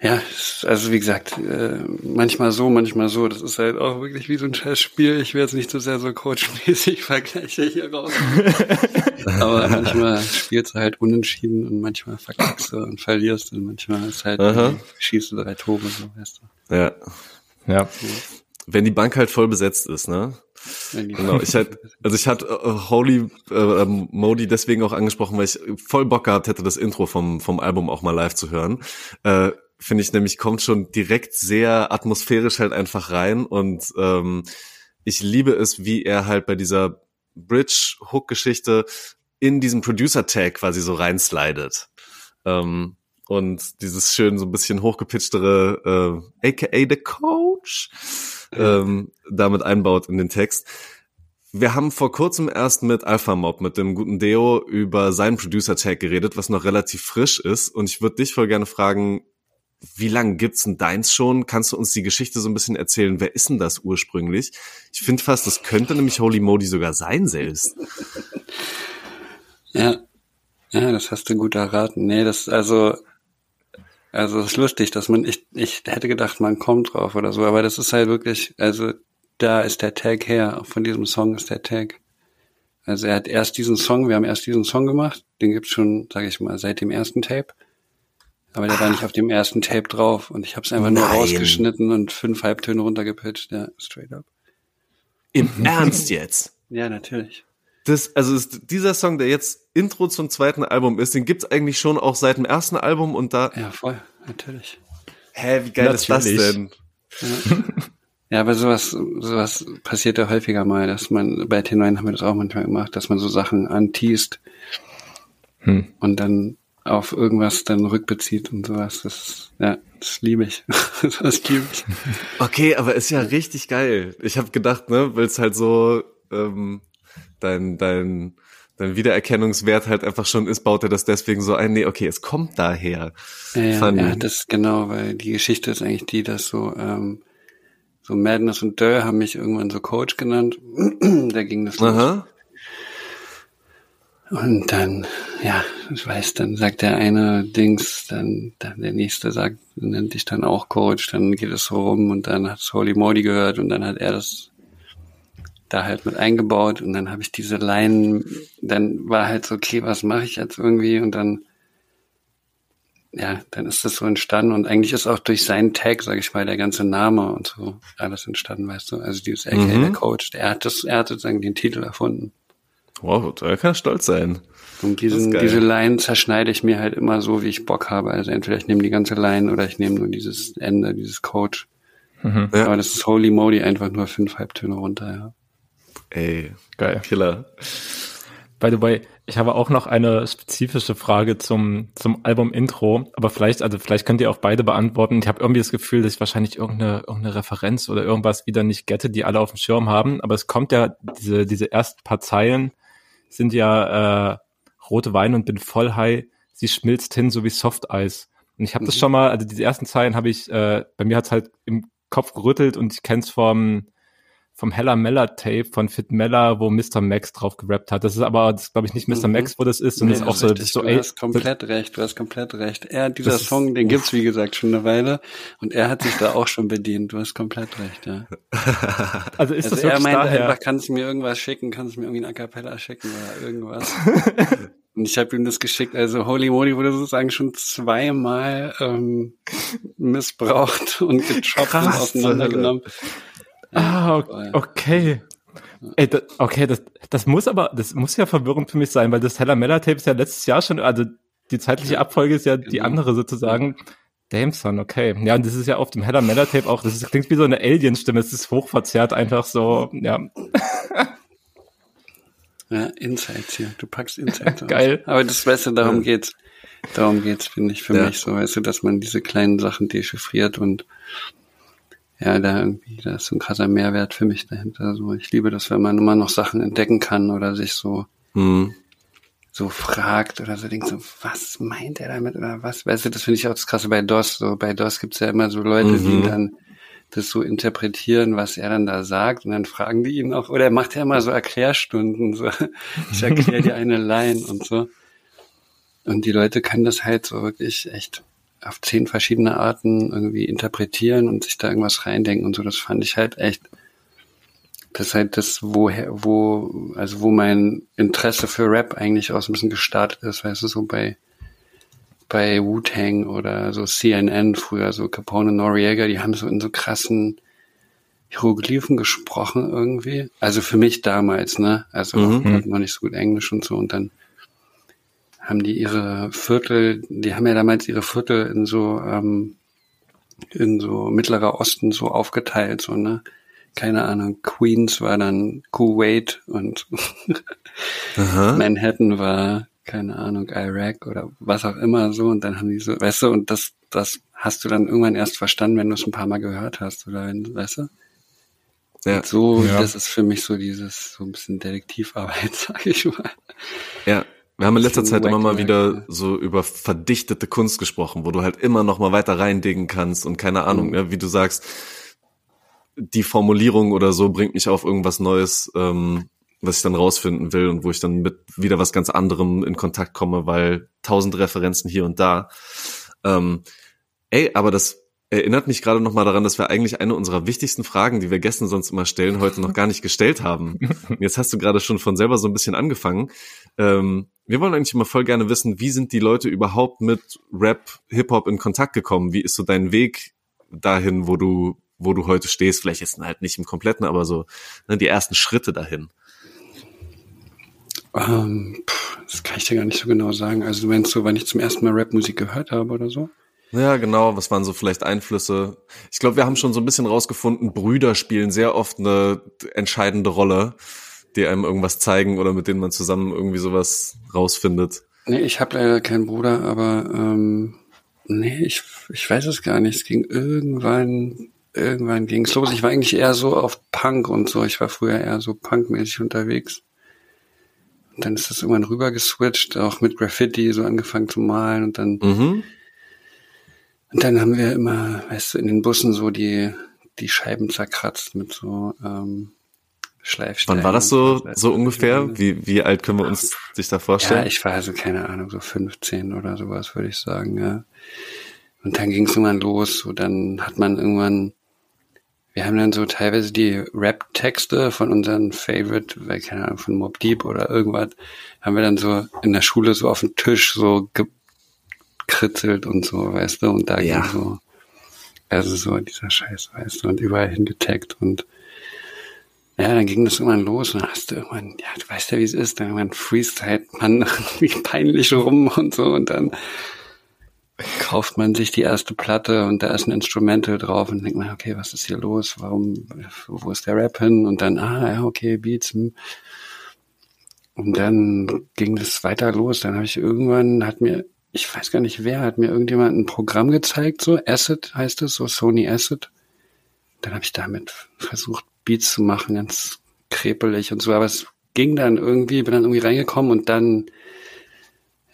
ja, es- also wie gesagt, äh, manchmal so, manchmal so. Das ist halt auch wirklich wie so ein scheiß Spiel. Ich will jetzt nicht so sehr so coachmäßig <laughs> vergleiche hier raus. aber manchmal spielst du halt unentschieden und manchmal verkackst du und verlierst und manchmal ist halt Aha. irgendwie schießt du drei Tore, so weißt du. Ja. Ja, Wenn die Bank halt voll besetzt ist, ne? Genau, ich halt, also ich hatte äh, Holy äh, ähm, Modi deswegen auch angesprochen, weil ich voll Bock gehabt hätte, das Intro vom, vom Album auch mal live zu hören. Äh, Finde ich nämlich, kommt schon direkt sehr atmosphärisch halt einfach rein und ähm, ich liebe es, wie er halt bei dieser Bridge-Hook-Geschichte in diesen Producer-Tag quasi so reinslidet. Ähm, und dieses schön so ein bisschen hochgepitchtere, äh, aka the Coach, ähm, damit einbaut in den Text. Wir haben vor kurzem erst mit Alpha Mob, mit dem guten Deo, über seinen Producer-Tag geredet, was noch relativ frisch ist. Und ich würde dich voll gerne fragen, wie lange gibt's denn deins schon? Kannst du uns die Geschichte so ein bisschen erzählen? Wer ist denn das ursprünglich? Ich finde fast, das könnte nämlich Holy Modi sogar sein selbst. <laughs> Ja, ja, das hast du gut erraten. Nee, das also also es ist lustig, dass man ich ich hätte gedacht, man kommt drauf oder so, aber das ist halt wirklich, also da ist der Tag her, auch von diesem Song ist der Tag. Also er hat erst diesen Song, wir haben erst diesen Song gemacht, den gibt's schon, sage ich mal, seit dem ersten Tape. Aber der war nicht auf dem ersten Tape drauf und ich habe es einfach nur Nein. rausgeschnitten und fünf Halbtöne runtergepitcht, ja, straight up. Im <laughs> Ernst jetzt? Ja, natürlich. Das, also ist dieser Song, der jetzt Intro zum zweiten Album ist, den gibt's eigentlich schon auch seit dem ersten Album und da. Ja, voll, natürlich. Hä, wie geil ist das Natürlich. denn? Ja, aber sowas, sowas passiert ja häufiger mal, dass man, bei T9 haben wir das auch manchmal gemacht, dass man so Sachen anteast Hm. und dann auf irgendwas dann rückbezieht und sowas. Das, ja, das liebe ich. <laughs> das liebe ich. Okay, aber ist ja richtig geil. Ich habe gedacht, ne, weil es halt so ähm, dein dein dein Wiedererkennungswert halt einfach schon ist, baut er das deswegen so ein. Nee, okay, es kommt daher. Ja, ja, das genau, weil die Geschichte ist eigentlich die, dass so, ähm, so Madness und Dörr haben mich irgendwann so Coach genannt. <clears throat> da ging das los. Aha. Und dann, ja, ich weiß, dann sagt der eine Dings, dann, dann der nächste sagt, nennt dich dann auch Coach, dann geht es so rum und dann hat Holy Modi gehört und dann hat er das da halt mit eingebaut und dann habe ich diese Line, dann war halt so, okay, was mache ich jetzt irgendwie und dann, ja, dann ist das so entstanden und eigentlich ist auch durch seinen Tag, sage ich mal, der ganze Name und so alles entstanden, weißt du, also dieses AKA Mhm. der Coach, der hat das, er hat sozusagen den Titel erfunden. Wow, da kann stolz sein. Und diesen, diese Line zerschneide ich mir halt immer so, wie ich Bock habe. Also entweder ich nehme die ganze Line oder ich nehme nur dieses Ende, dieses Coach. Mhm. Ja. Aber das ist Holy Modi einfach nur fünf Halbtöne runter, ja. Ey, Geil. Killer. By the way, ich habe auch noch eine spezifische Frage zum, zum Album-Intro, aber vielleicht, also vielleicht könnt ihr auch beide beantworten. Ich habe irgendwie das Gefühl, dass ich wahrscheinlich irgendeine, irgendeine Referenz oder irgendwas wieder nicht gette, die alle auf dem Schirm haben. Aber es kommt ja, diese, diese ersten paar Zeilen sind ja äh, rote Wein und bin voll high, sie schmilzt hin so wie Softeis. Und ich habe das schon mal, also diese ersten Zeilen habe ich, äh, bei mir hat's halt im Kopf gerüttelt und ich kenn's vom vom Hella Meller Tape von Fit Meller, wo Mr. Max drauf gerappt hat. Das ist aber, glaube ich nicht Mr. Mhm. Max, wo das ist, und nee, das ist auch so, ist so, du ey, hast komplett recht, du hast komplett recht. Er, dieser Song, den gibt's wie gesagt schon eine Weile und er hat sich da auch schon bedient. Du hast komplett recht, ja. <laughs> also ist also das er meinte daher? einfach, kannst du mir irgendwas schicken, kannst du mir irgendwie ein A Cappella schicken oder irgendwas. <laughs> Und ich habe ihm das geschickt. Also Holy Moly wurde sozusagen schon zweimal ähm, missbraucht und gechoppt und auseinandergenommen. Ah, okay. Ey, das, okay, das, das muss aber, das muss ja verwirrend für mich sein, weil das Teller Meller Tape ist ja letztes Jahr schon, also die zeitliche Abfolge ist ja die genau. andere sozusagen. Dameson, okay. Ja, und das ist ja auf dem Heller Meller Tape auch, das ist, klingt wie so eine Alien-Stimme, es ist hochverzerrt, einfach so, ja. Ja, Insights hier. Du packst Insights Geil. Aber das, weißt du, darum geht's. Darum geht's, finde ich, für ja. mich so, weißt du, dass man diese kleinen Sachen dechiffriert und ja, da irgendwie, da ist so ein krasser Mehrwert für mich dahinter. So, ich liebe das, wenn man immer noch Sachen entdecken kann oder sich so, mhm. so fragt oder so denkt so, was meint er damit oder was? Weißt du, das finde ich auch das Krasse bei DOS. So, bei DOS gibt's ja immer so Leute, mhm. die dann das so interpretieren, was er dann da sagt und dann fragen die ihn auch, oder er macht ja immer so Erklärstunden, so, <laughs> ich erkläre dir eine Line und so. Und die Leute können das halt so wirklich echt auf zehn verschiedene Arten irgendwie interpretieren und sich da irgendwas reindenken und so. Das fand ich halt echt, das ist halt das, woher, wo, also wo mein Interesse für Rap eigentlich aus ein bisschen gestartet ist, weißt du, so bei, bei Wu-Tang oder so CNN früher, so Capone und Noriega, die haben so in so krassen Hieroglyphen gesprochen irgendwie. Also für mich damals, ne? Also mhm. noch nicht so gut Englisch und so und dann haben die ihre Viertel, die haben ja damals ihre Viertel in so, ähm, in so Mittlerer Osten so aufgeteilt, so, ne? Keine Ahnung, Queens war dann Kuwait und <laughs> Manhattan war, keine Ahnung, Iraq oder was auch immer so und dann haben die so, weißt du, und das, das hast du dann irgendwann erst verstanden, wenn du es ein paar Mal gehört hast, oder wenn, weißt du? Ja. Und so, ja. das ist für mich so dieses, so ein bisschen Detektivarbeit, <laughs> sag ich mal. Ja, wir haben in letzter Zeit immer mal wieder so über verdichtete Kunst gesprochen, wo du halt immer noch mal weiter reindingen kannst und keine Ahnung, mhm. ja, wie du sagst, die Formulierung oder so bringt mich auf irgendwas Neues, ähm, was ich dann rausfinden will und wo ich dann mit wieder was ganz anderem in Kontakt komme, weil tausend Referenzen hier und da. Ähm, ey, aber das erinnert mich gerade noch mal daran, dass wir eigentlich eine unserer wichtigsten Fragen, die wir Gästen sonst immer stellen, heute noch gar nicht gestellt haben. Jetzt hast du gerade schon von selber so ein bisschen angefangen. Ähm, wir wollen eigentlich immer voll gerne wissen, wie sind die Leute überhaupt mit Rap, Hip-Hop in Kontakt gekommen? Wie ist so dein Weg dahin, wo du, wo du heute stehst? Vielleicht jetzt halt nicht im Kompletten, aber so ne, die ersten Schritte dahin. Ähm, das kann ich dir gar nicht so genau sagen. Also meinst so, wann ich zum ersten Mal Rapmusik gehört habe oder so? Ja, genau. Was waren so vielleicht Einflüsse? Ich glaube, wir haben schon so ein bisschen rausgefunden, Brüder spielen sehr oft eine entscheidende Rolle die einem irgendwas zeigen oder mit denen man zusammen irgendwie sowas rausfindet? Nee, ich habe leider keinen Bruder, aber ähm, nee, ich, ich weiß es gar nicht. Es ging irgendwann, irgendwann ging's los. Ich war eigentlich eher so auf Punk und so. Ich war früher eher so punkmäßig unterwegs. Und dann ist das irgendwann rüber geswitcht, auch mit Graffiti so angefangen zu malen und dann mhm. Und dann haben wir immer, weißt du, in den Bussen so die die Scheiben zerkratzt mit so ähm, Schleifstein. Wann war das so, so ungefähr? Wie, wie alt können wir uns sich da vorstellen? Ja, ich war also keine Ahnung, so 15 oder sowas, würde ich sagen, ja. Und dann ging es irgendwann los, so dann hat man irgendwann, wir haben dann so teilweise die Rap-Texte von unseren Favorite, weil keine Ahnung, von Mob Deep oder irgendwas, haben wir dann so in der Schule so auf den Tisch so gekritzelt und so, weißt du, und da ja. ging so, also so dieser Scheiß, weißt du, und überall hingetaggt und ja, dann ging das irgendwann los und dann hast du irgendwann, ja, du weißt ja, wie es ist, dann irgendwann freestyle man <laughs> irgendwie peinlich rum und so und dann kauft man sich die erste Platte und da ist ein Instrumental drauf und denkt man, okay, was ist hier los? Warum, wo ist der Rap hin? Und dann, ah, ja, okay, Beats. Hm. Und dann ging das weiter los. Dann habe ich irgendwann, hat mir, ich weiß gar nicht wer, hat mir irgendjemand ein Programm gezeigt, so Acid heißt es, so Sony Acid. Dann habe ich damit versucht, Beats zu machen, ganz krepelig und so, aber es ging dann irgendwie, bin dann irgendwie reingekommen und dann,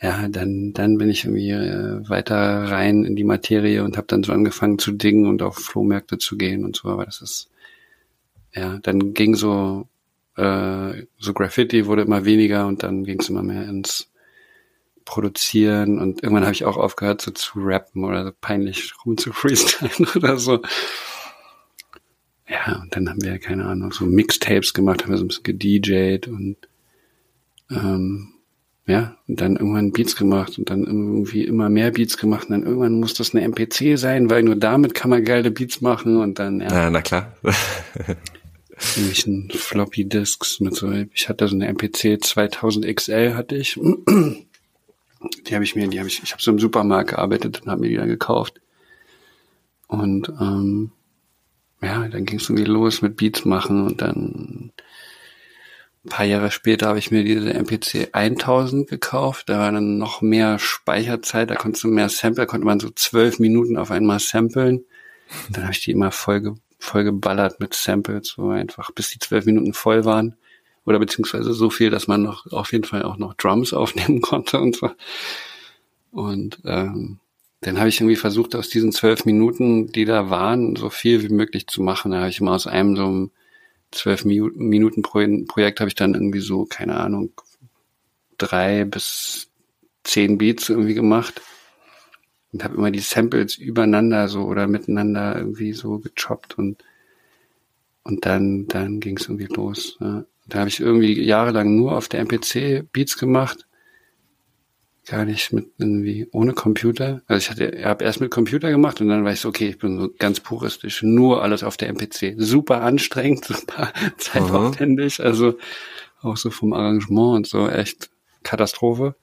ja, dann, dann bin ich irgendwie äh, weiter rein in die Materie und habe dann so angefangen zu dingen und auf Flohmärkte zu gehen und so. Aber das ist, ja, dann ging so, äh, so Graffiti wurde immer weniger und dann ging es immer mehr ins Produzieren und irgendwann habe ich auch aufgehört, so zu rappen oder so peinlich rum zu freestylen <laughs> oder so. Ja, und dann haben wir, keine Ahnung, so Mixtapes gemacht, haben wir so ein bisschen gedjed und ähm, ja, und dann irgendwann Beats gemacht und dann irgendwie immer mehr Beats gemacht und dann irgendwann muss das eine MPC sein, weil nur damit kann man geile Beats machen und dann, ja. Ja, na klar. <laughs> irgendwelchen Floppy Disks mit so, ich hatte so eine MPC 2000 XL hatte ich. <clears throat> Die habe ich mir, die habe ich, ich habe so im Supermarkt gearbeitet und habe mir die dann gekauft. Und ähm, ja, dann ging es irgendwie los mit Beats machen und dann ein paar Jahre später habe ich mir diese MPC 1000 gekauft. Da war dann noch mehr Speicherzeit, da konntest du mehr Sample, konnte man so zwölf Minuten auf einmal samplen. Dann habe ich die immer voll, voll geballert mit Samples, so einfach bis die zwölf Minuten voll waren. Oder beziehungsweise so viel, dass man noch auf jeden Fall auch noch Drums <laughs> aufnehmen konnte und so. Und ähm, dann habe ich irgendwie versucht, aus diesen zwölf Minuten, die da waren, so viel wie möglich zu machen. Da habe ich immer aus einem so zwölf Minuten Projekt habe ich dann irgendwie so, keine Ahnung, drei bis zehn Beats irgendwie gemacht und habe immer die Samples übereinander so oder miteinander irgendwie so gechoppt und und dann dann ging es irgendwie los. Ja. Da habe ich irgendwie jahrelang nur auf der MPC Beats gemacht, gar nicht mit irgendwie ohne Computer. Also ich hatte, habe erst mit Computer gemacht und dann war ich so, okay, ich bin so ganz puristisch, nur alles auf der MPC. Super anstrengend, <laughs> super zeitaufwendig, also auch so vom Arrangement und so echt Katastrophe.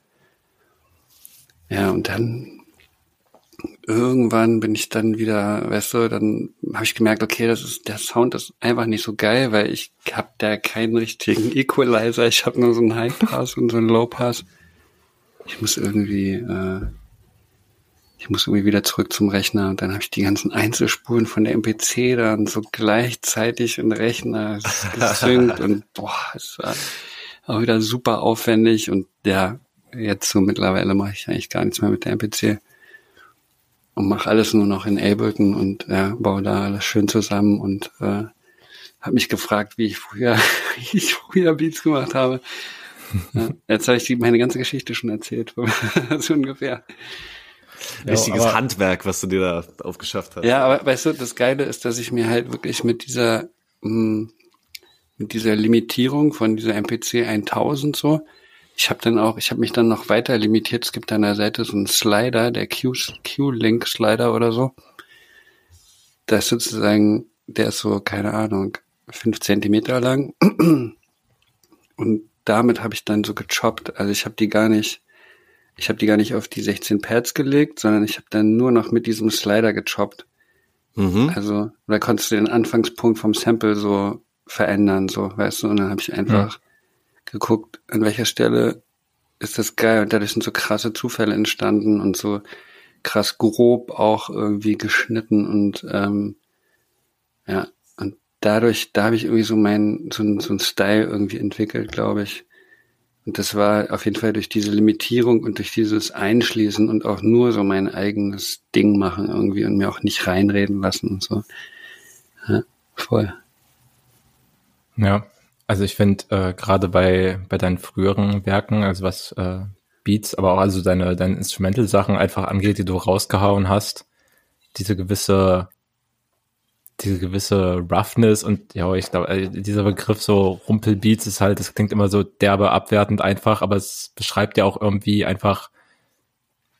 Ja, und dann irgendwann bin ich dann wieder, weißt du, dann habe ich gemerkt, okay, das ist der Sound ist einfach nicht so geil, weil ich habe da keinen richtigen <laughs> Equalizer, ich habe nur so einen High Pass und so einen Low Pass. Ich muss irgendwie, äh, ich muss irgendwie wieder zurück zum Rechner und dann habe ich die ganzen Einzelspuren von der MPC dann so gleichzeitig im Rechner. <laughs> Gesynkt und boah, es war auch wieder super aufwendig und ja, jetzt so mittlerweile mache ich eigentlich gar nichts mehr mit der MPC und mache alles nur noch in Ableton und ja, baue da alles schön zusammen und äh, habe mich gefragt, wie ich früher, <laughs> wie ich früher Beats gemacht habe. Ja, jetzt habe ich meine ganze Geschichte schon erzählt, <laughs> so ungefähr. Richtiges ja, aber, Handwerk, was du dir da aufgeschafft hast. Ja, aber weißt du, das Geile ist, dass ich mir halt wirklich mit dieser mh, hm, mit dieser Limitierung von dieser MPC 1000 so, ich habe dann auch, ich habe mich dann noch weiter limitiert. Es gibt an der Seite so einen Slider, der Q-Link Slider oder so. Das ist sozusagen, der ist so, keine Ahnung, fünf Zentimeter lang. <clears throat> Und damit habe ich dann so gechoppt. Also ich habe die gar nicht, ich habe die gar nicht auf die 16 Pads gelegt, sondern ich habe dann nur noch mit diesem Slider gechoppt. Mhm. Also da konntest du den Anfangspunkt vom Sample so verändern, so, weißt du, und dann habe ich einfach ja. Geguckt, an welcher Stelle ist das geil und dadurch sind so krasse Zufälle entstanden und so krass grob auch irgendwie geschnitten und ähm, ja, dadurch, da habe ich irgendwie so mein, so so ein Style irgendwie entwickelt, glaube ich. Und das war auf jeden Fall durch diese Limitierung und durch dieses Einschließen und auch nur so mein eigenes Ding machen irgendwie und mir auch nicht reinreden lassen und so. Ja, voll. Ja, also ich finde äh, gerade bei bei deinen früheren Werken, also was äh, Beats, aber auch also deine deine Instrumental-Sachen einfach angeht, die du rausgehauen hast, diese gewisse diese gewisse Roughness und ja, ich glaube, äh, dieser Begriff so Rumpelbeats ist halt, das klingt immer so derbe abwertend einfach, aber es beschreibt ja auch irgendwie einfach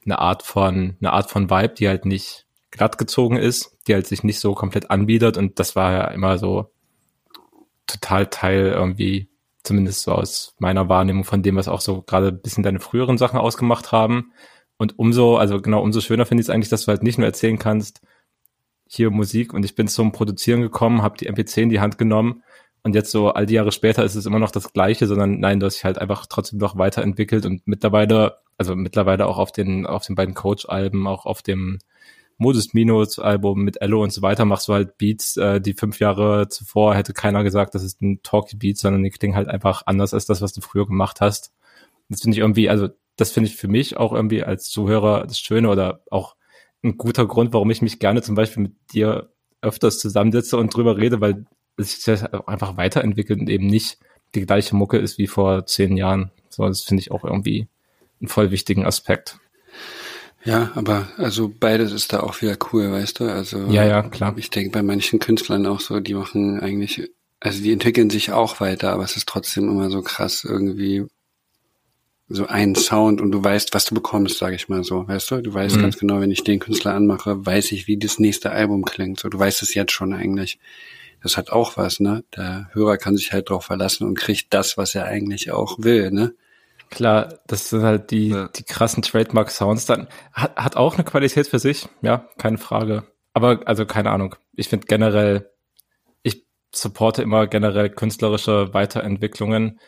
eine Art von, eine Art von Vibe, die halt nicht glatt gezogen ist, die halt sich nicht so komplett anbietet und das war ja immer so total Teil irgendwie, zumindest so aus meiner Wahrnehmung von dem, was auch so gerade ein bisschen deine früheren Sachen ausgemacht haben. Und umso, also genau, umso schöner finde ich es eigentlich, dass du halt nicht nur erzählen kannst, hier Musik und ich bin zum Produzieren gekommen, habe die MP10 in die Hand genommen und jetzt so all die Jahre später ist es immer noch das Gleiche, sondern nein, du hast dich halt einfach trotzdem noch weiterentwickelt und mittlerweile, also mittlerweile auch auf den, auf den beiden Coach-Alben, auch auf dem Modus Minus Album mit Ello und so weiter machst du halt Beats, äh, die fünf Jahre zuvor hätte keiner gesagt, das ist ein Talky Beat, sondern die klingen halt einfach anders als das, was du früher gemacht hast. Das finde ich irgendwie, also das finde ich für mich auch irgendwie als Zuhörer das Schöne oder auch ein guter Grund, warum ich mich gerne zum Beispiel mit dir öfters zusammensetze und drüber rede, weil es sich einfach weiterentwickelt und eben nicht die gleiche Mucke ist wie vor zehn Jahren. So, das finde ich auch irgendwie einen voll wichtigen Aspekt. Ja, aber also beides ist da auch wieder cool, weißt du? Also ja, ja, klar. Ich denke bei manchen Künstlern auch so, die machen eigentlich, also die entwickeln sich auch weiter, aber es ist trotzdem immer so krass irgendwie so ein Sound und du weißt, was du bekommst, sage ich mal so, weißt du? Du weißt mhm. ganz genau, wenn ich den Künstler anmache, weiß ich, wie das nächste Album klingt. So, du weißt es jetzt schon eigentlich. Das hat auch was, ne? Der Hörer kann sich halt drauf verlassen und kriegt das, was er eigentlich auch will, ne? Klar, das sind halt die, ja. die krassen Trademark-Sounds. Dann hat, hat auch eine Qualität für sich, ja, keine Frage. Aber, also keine Ahnung. Ich finde generell, ich supporte immer generell künstlerische Weiterentwicklungen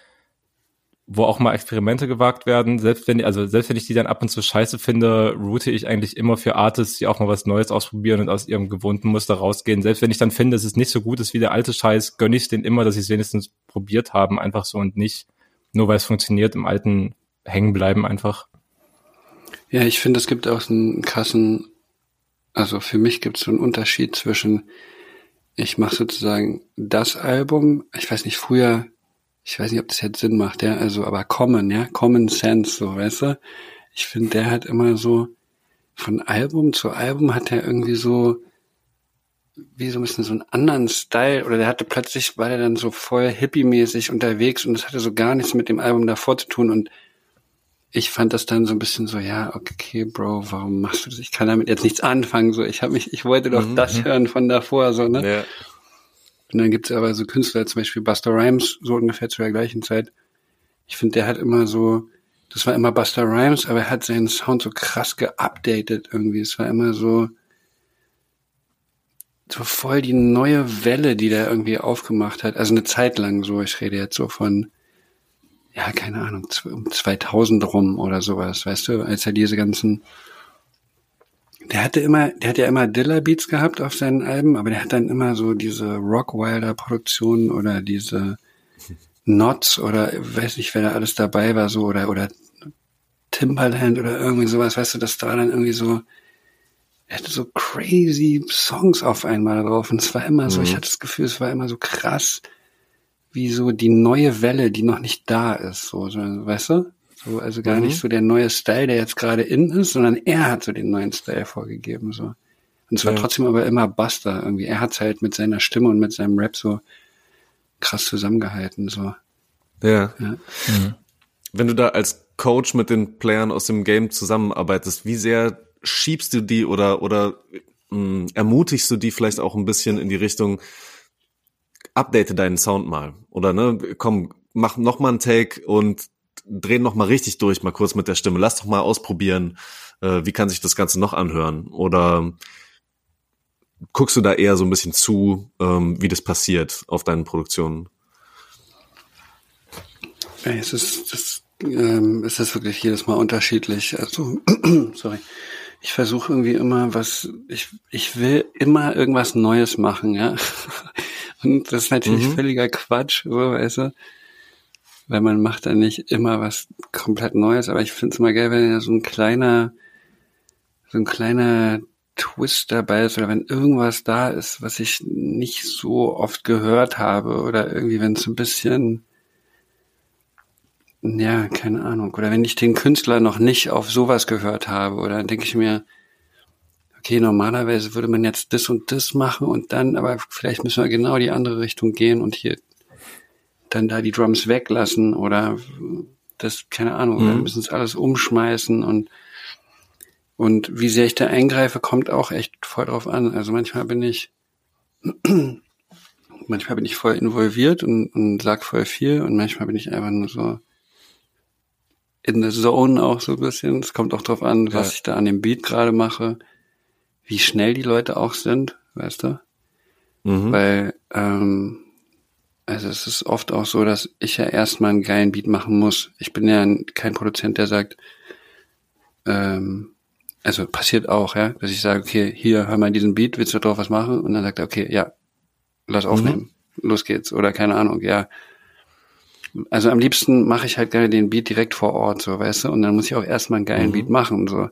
wo auch mal Experimente gewagt werden. Selbst wenn, also selbst wenn ich die dann ab und zu scheiße finde, route ich eigentlich immer für Artists, die auch mal was Neues ausprobieren und aus ihrem gewohnten Muster rausgehen. Selbst wenn ich dann finde, dass es nicht so gut ist wie der alte Scheiß, gönne ich es denen immer, dass sie es wenigstens probiert haben, einfach so und nicht nur weil es funktioniert, im alten hängen bleiben einfach. Ja, ich finde, es gibt auch einen krassen, also für mich gibt es so einen Unterschied zwischen, ich mache sozusagen das Album, ich weiß nicht, früher ich weiß nicht, ob das jetzt Sinn macht, ja, also, aber Common, ja, Common Sense, so, weißt du? Ich finde, der hat immer so, von Album zu Album hat er irgendwie so, wie so ein bisschen so einen anderen Style, oder der hatte plötzlich, war der dann so voll hippie-mäßig unterwegs und das hatte so gar nichts mit dem Album davor zu tun und ich fand das dann so ein bisschen so, ja, okay, Bro, warum machst du das? Ich kann damit jetzt nichts anfangen, so, ich habe mich, ich wollte doch mhm. das mhm. hören von davor, so, ne? Ja. Und dann gibt's aber so Künstler, zum Beispiel Buster Rhymes, so ungefähr zu der gleichen Zeit. Ich finde, der hat immer so, das war immer Buster Rhymes, aber er hat seinen Sound so krass geupdatet irgendwie. Es war immer so, so voll die neue Welle, die der irgendwie aufgemacht hat. Also eine Zeit lang so, ich rede jetzt so von, ja, keine Ahnung, um 2000 rum oder sowas, weißt du, als er diese ganzen der hatte immer, der hat ja immer Dilla Beats gehabt auf seinen Alben, aber der hat dann immer so diese Rockwilder Produktionen oder diese Knots oder weiß nicht, wer da alles dabei war, so oder oder Timbaland oder irgendwie sowas, weißt du, das war dann irgendwie so, er hatte so crazy Songs auf einmal drauf und es war immer so, mhm. ich hatte das Gefühl, es war immer so krass, wie so die neue Welle, die noch nicht da ist, so, so weißt du? So, also gar mhm. nicht so der neue Style, der jetzt gerade in ist, sondern er hat so den neuen Style vorgegeben, so. Und es war ja. trotzdem aber immer Buster irgendwie. Er hat halt mit seiner Stimme und mit seinem Rap so krass zusammengehalten, so. Ja. ja. Mhm. Wenn du da als Coach mit den Playern aus dem Game zusammenarbeitest, wie sehr schiebst du die oder, oder mh, hm, ermutigst du die vielleicht auch ein bisschen in die Richtung, update deinen Sound mal. Oder ne, komm, mach noch mal einen Take und drehen noch mal richtig durch, mal kurz mit der Stimme. Lass doch mal ausprobieren, äh, wie kann sich das Ganze noch anhören? Oder guckst du da eher so ein bisschen zu, ähm, wie das passiert auf deinen Produktionen? Es ist, das, ähm, es ist wirklich jedes Mal unterschiedlich. Also, <clears throat> sorry. Ich versuche irgendwie immer was, ich, ich will immer irgendwas Neues machen, ja. <laughs> Und das ist natürlich mhm. völliger Quatsch, so, weißt du weil man macht da nicht immer was komplett Neues, aber ich finde es immer geil, wenn ja so ein kleiner, so ein kleiner Twist dabei ist oder wenn irgendwas da ist, was ich nicht so oft gehört habe oder irgendwie, wenn es ein bisschen, ja, keine Ahnung, oder wenn ich den Künstler noch nicht auf sowas gehört habe oder dann denke ich mir, okay, normalerweise würde man jetzt das und das machen und dann, aber vielleicht müssen wir genau die andere Richtung gehen und hier dann da die Drums weglassen oder das, keine Ahnung, mhm. dann müssen es alles umschmeißen und und wie sehr ich da eingreife, kommt auch echt voll drauf an. Also manchmal bin ich <clears throat> manchmal bin ich voll involviert und, und sag voll viel und manchmal bin ich einfach nur so in the zone auch so ein bisschen. Es kommt auch drauf an, ja. was ich da an dem Beat gerade mache, wie schnell die Leute auch sind, weißt du? Mhm. Weil ähm, also es ist oft auch so, dass ich ja erstmal einen geilen Beat machen muss. Ich bin ja kein Produzent, der sagt, ähm, also passiert auch, ja, dass ich sage, okay, hier, hör mal diesen Beat, willst du drauf was machen? Und dann sagt er, okay, ja, lass mhm. aufnehmen, mhm. los geht's. Oder keine Ahnung, ja, also am liebsten mache ich halt gerne den Beat direkt vor Ort, so, weißt du, und dann muss ich auch erstmal einen geilen Mhm. Beat machen, so.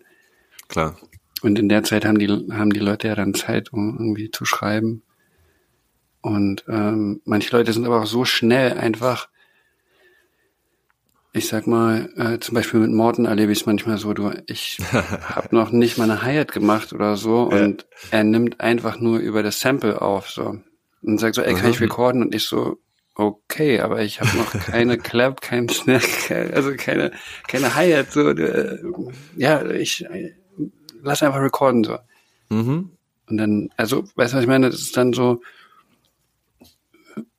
Klar. Und in der Zeit haben die, haben die Leute ja dann Zeit, um irgendwie zu schreiben. Und ähm, manche Leute sind aber auch so schnell einfach. Ich sag mal, äh, zum Beispiel mit Morten erlebe ich es manchmal so, du, ich <laughs> habe noch nicht mal eine Hi-Hat gemacht oder so Ja. und er nimmt einfach nur über das Sample auf so und sagt so, ey, kann ich Mhm. recorden? Und ich so, okay, aber ich habe noch keine <laughs> Clap, kein Snare, also keine keine Hi-Hat so, äh, ja, ich lass einfach recorden so. Mhm. Und dann, also, weißt du, was ich meine? Das ist dann so,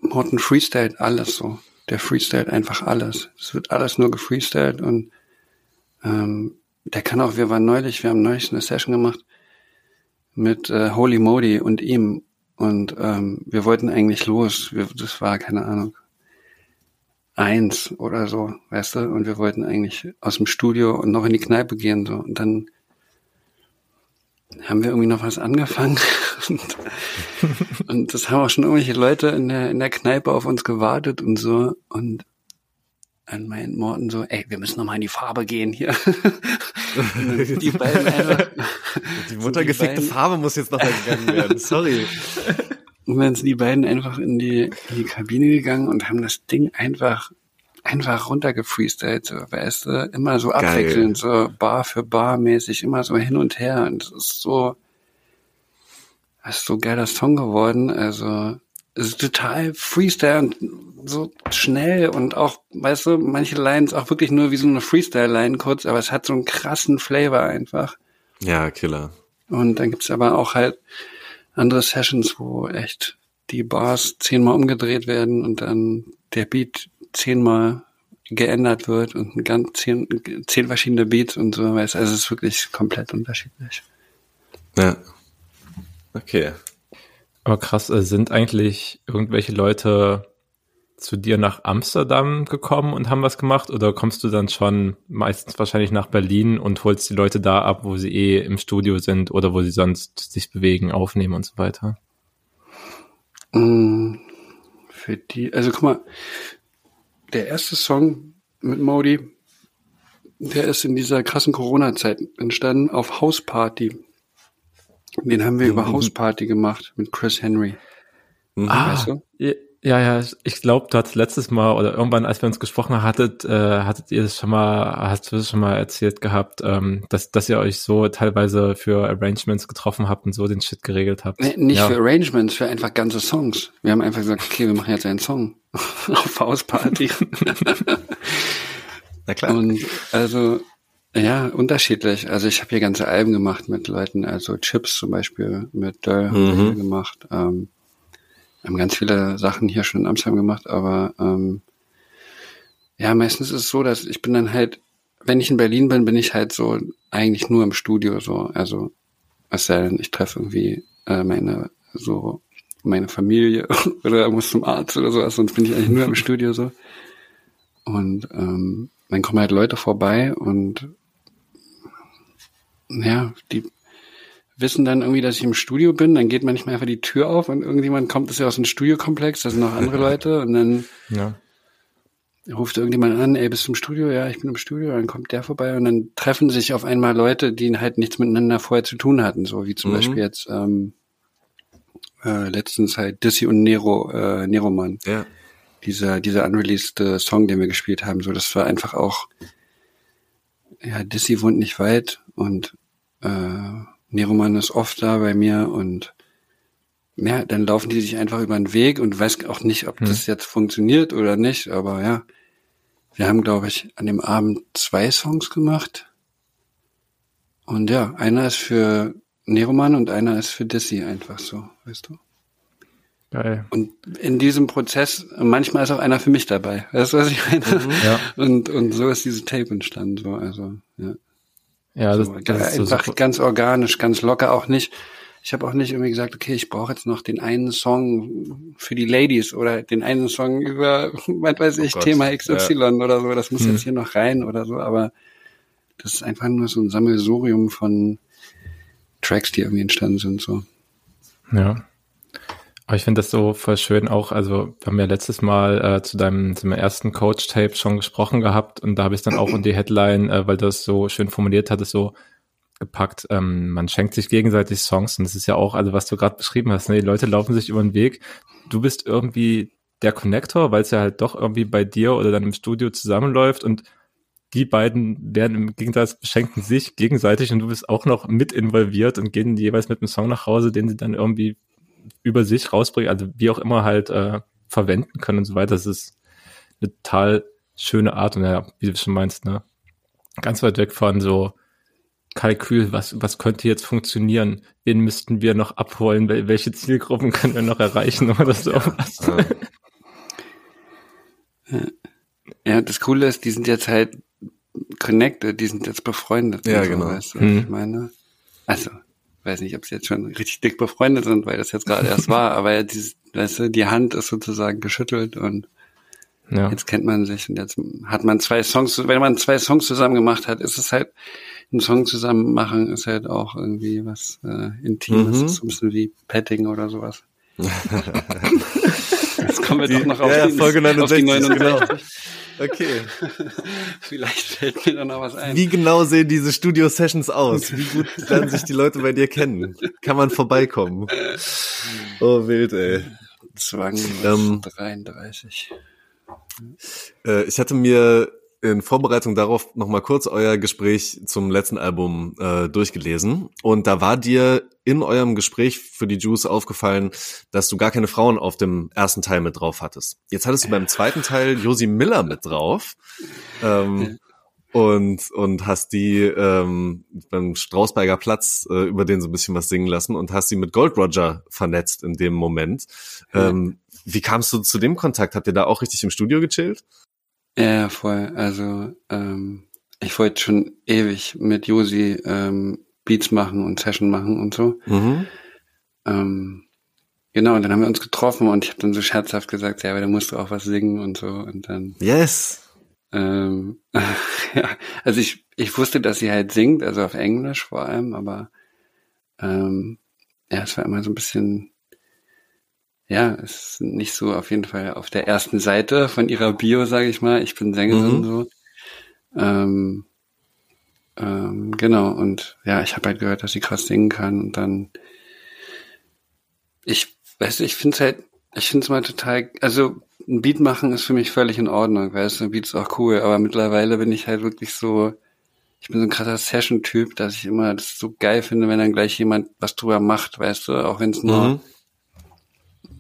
Morten freestylt alles so. Der freestylt einfach alles. Es wird alles nur gefreestylt und ähm, der kann auch, wir waren neulich, wir haben neulich eine Session gemacht mit äh, Holy Modi und ihm und ähm, wir wollten eigentlich los. Wir, das war, keine Ahnung, eins oder so, weißt du? Und wir wollten eigentlich aus dem Studio und noch in die Kneipe gehen so und dann haben wir irgendwie noch was angefangen <laughs> und, und das haben auch schon irgendwelche Leute in der in der Kneipe auf uns gewartet und so und dann meint Morten so, ey, wir müssen noch mal in die Farbe gehen hier. <laughs> Die beiden einfach, Die So muttergefickte beiden- Farbe muss jetzt noch gegangen <laughs> werden. Sorry. und dann sind die beiden einfach in die, in die Kabine gegangen und haben das Ding einfach einfach runtergefreestylt, so, weißt du, immer so Geil. abwechselnd, so Bar für Bar mäßig, immer so hin und her und es ist so, das ist so ein geiler Song geworden, also es ist total Freestyle und so schnell und auch, weißt du, manche Lines auch wirklich nur wie so eine Freestyle-Line kurz, aber es hat so einen krassen Flavor einfach. Ja, Killer. Und dann gibt's aber auch halt andere Sessions, wo echt die Bars zehnmal umgedreht werden und dann der Beat zehnmal geändert wird und ein ganz zehn, zehn verschiedene Beats und so, du, also es ist wirklich komplett unterschiedlich. Ja. Okay. Aber krass, äh, sind eigentlich irgendwelche Leute zu dir nach Amsterdam gekommen und haben was gemacht oder kommst du dann schon meistens wahrscheinlich nach Berlin und holst die Leute da ab, wo sie eh im Studio sind oder wo sie sonst sich bewegen, aufnehmen und so weiter? Mm, Für die, also guck mal, der erste Song mit Modi, der ist in dieser krassen Corona-Zeit entstanden auf Hausparty. Den haben wir über Hausparty gemacht mit Chris Henry. Mhm. Weißt du? Ja, ja, ich glaube, du hattest letztes Mal oder irgendwann, als wir uns gesprochen hattet, äh, hattet ihr das schon mal, hast du das schon mal erzählt gehabt, ähm, dass, dass ihr euch so teilweise für Arrangements getroffen habt und so den Shit geregelt habt. Nee, nicht ja. für Arrangements, für einfach ganze Songs. Wir haben einfach gesagt, okay, wir machen jetzt einen Song <laughs> auf Hausparty. <laughs> Na klar. Und also, ja, unterschiedlich. Also ich habe hier ganze Alben gemacht mit Leuten, also Chips zum Beispiel mit Döll Mhm. gemacht. Ähm, wir haben ganz viele Sachen hier schon in Amsterdam gemacht, aber ähm, ja, meistens ist es so, dass ich bin dann halt, wenn ich in Berlin bin, bin ich halt so eigentlich nur im Studio so. Also was sei denn, ich treffe irgendwie äh, meine so meine Familie <laughs> oder muss zum Arzt oder sowas, sonst bin ich eigentlich nur im Studio so. Und ähm, dann kommen halt Leute vorbei und ja, die wissen dann irgendwie, dass ich im Studio bin, dann geht manchmal einfach die Tür auf und irgendjemand kommt, das ist ja aus dem Studiokomplex, da sind noch andere <laughs> Leute und dann Ja. ruft irgendjemand an, ey, bist du im Studio? Ja, ich bin im Studio, dann kommt der vorbei und dann treffen sich auf einmal Leute, die halt nichts miteinander vorher zu tun hatten, so wie zum Mhm. Beispiel jetzt ähm, äh, letztens halt Dissy und Nero, äh, Neroman Ja. dieser, dieser unreleased äh, Song, den wir gespielt haben, so, das war einfach auch, ja, Dissy wohnt nicht weit und äh, Neroman ist oft da bei mir und ja, dann laufen die sich einfach über den Weg und weiß auch nicht, ob Hm. das jetzt funktioniert oder nicht, aber ja, wir haben, glaube ich, an dem Abend zwei Songs gemacht und ja, einer ist für Neroman und einer ist für Dissy einfach so, weißt du? Geil. Und in diesem Prozess, manchmal ist auch einer für mich dabei. Weißt du, was ich meine? Ja. <laughs> Und, und so ist diese Tape entstanden, so, also, ja. Ja, das, so, das ist so einfach super. ganz organisch, ganz locker, auch nicht. Ich habe auch nicht irgendwie gesagt, okay, ich brauche jetzt noch den einen Song für die Ladies oder den einen Song über, <laughs> was weiß ich, Gott, Thema XY oder so. Das muss Hm. jetzt hier noch rein oder so, aber das ist einfach nur so ein Sammelsurium von Tracks, die irgendwie entstanden sind, so. Ja. Aber ich finde das so voll schön auch, also wir haben ja letztes Mal äh, zu deinem, zu meinem ersten Coach-Tape schon gesprochen gehabt und da habe ich dann auch in die Headline, äh, weil du das so schön formuliert hattest, so gepackt, ähm, man schenkt sich gegenseitig Songs und das ist ja auch, also was du gerade beschrieben hast, ne? die Leute laufen sich über den Weg, du bist irgendwie der Connector, weil es ja halt doch irgendwie bei dir oder dann im Studio zusammenläuft und die beiden werden im Gegensatz beschenken sich gegenseitig und du bist auch noch mit involviert und gehen jeweils mit einem Song nach Hause, den sie dann irgendwie über sich rausbringen, also wie auch immer halt äh, verwenden können und so weiter. Das ist eine total schöne Art und ja, wie du schon meinst, ne? Ganz weit weg von so Kalkül, was, was könnte jetzt funktionieren? Wen müssten wir noch abholen? Welche Zielgruppen können wir noch erreichen <laughs> oder so? Ja. ja, das Coole ist, die sind jetzt halt connected, die sind jetzt befreundet. Ja, so, genau. Weißt du, hm. ich meine? Also, weiß nicht, ob sie jetzt schon richtig dick befreundet sind, weil das jetzt gerade erst <laughs> war, aber dieses, weißt du, die Hand ist sozusagen geschüttelt und ja. jetzt kennt man sich und jetzt hat man zwei Songs, wenn man zwei Songs zusammen gemacht hat, ist es halt, ein Song zusammen machen ist halt auch irgendwie was äh, Intimes, mhm. so ein bisschen wie Petting oder sowas. <laughs> Jetzt kommen wir die, doch noch auf, ja, die, Folge 69, auf die 69. Genau. Okay. <laughs> Vielleicht fällt mir da noch was ein. Wie genau sehen diese Studio-Sessions aus? Wie gut <laughs> lernen sich die Leute bei dir kennen? Kann man vorbeikommen? Oh, wild, ey. Zwang ähm, 33. Äh, ich hatte mir in Vorbereitung darauf nochmal kurz euer Gespräch zum letzten Album äh, durchgelesen. Und da war dir in eurem Gespräch für die Juice aufgefallen, dass du gar keine Frauen auf dem ersten Teil mit drauf hattest. Jetzt hattest du beim zweiten Teil Josie Miller mit drauf. Ähm, und und hast die ähm, beim Strausberger Platz äh, über den so ein bisschen was singen lassen und hast sie mit Gold Roger vernetzt in dem Moment. Ähm, wie kamst du zu dem Kontakt? Habt ihr da auch richtig im Studio gechillt? Ja, voll. Also ähm, ich wollte schon ewig mit Josi ähm, Beats machen und Session machen und so. Mhm. Ähm, genau, und dann haben wir uns getroffen und ich habe dann so scherzhaft gesagt, ja, aber da musst du auch was singen und so. Und dann. Yes. Ähm, <laughs> ja, also ich, ich wusste, dass sie halt singt, also auf Englisch vor allem, aber ähm, ja, es war immer so ein bisschen ja, ist nicht so auf jeden Fall auf der ersten Seite von ihrer Bio, sage ich mal. Ich bin Sängerin mhm. so. Ähm, ähm, genau, und ja, ich habe halt gehört, dass sie krass singen kann und dann ich weiß ich finde es halt, ich finde es mal total, also ein Beat machen ist für mich völlig in Ordnung, weißt du, ein Beat ist auch cool, aber mittlerweile bin ich halt wirklich so, ich bin so ein krasser Session-Typ, dass ich immer das so geil finde, wenn dann gleich jemand was drüber macht, weißt du, auch wenn es nur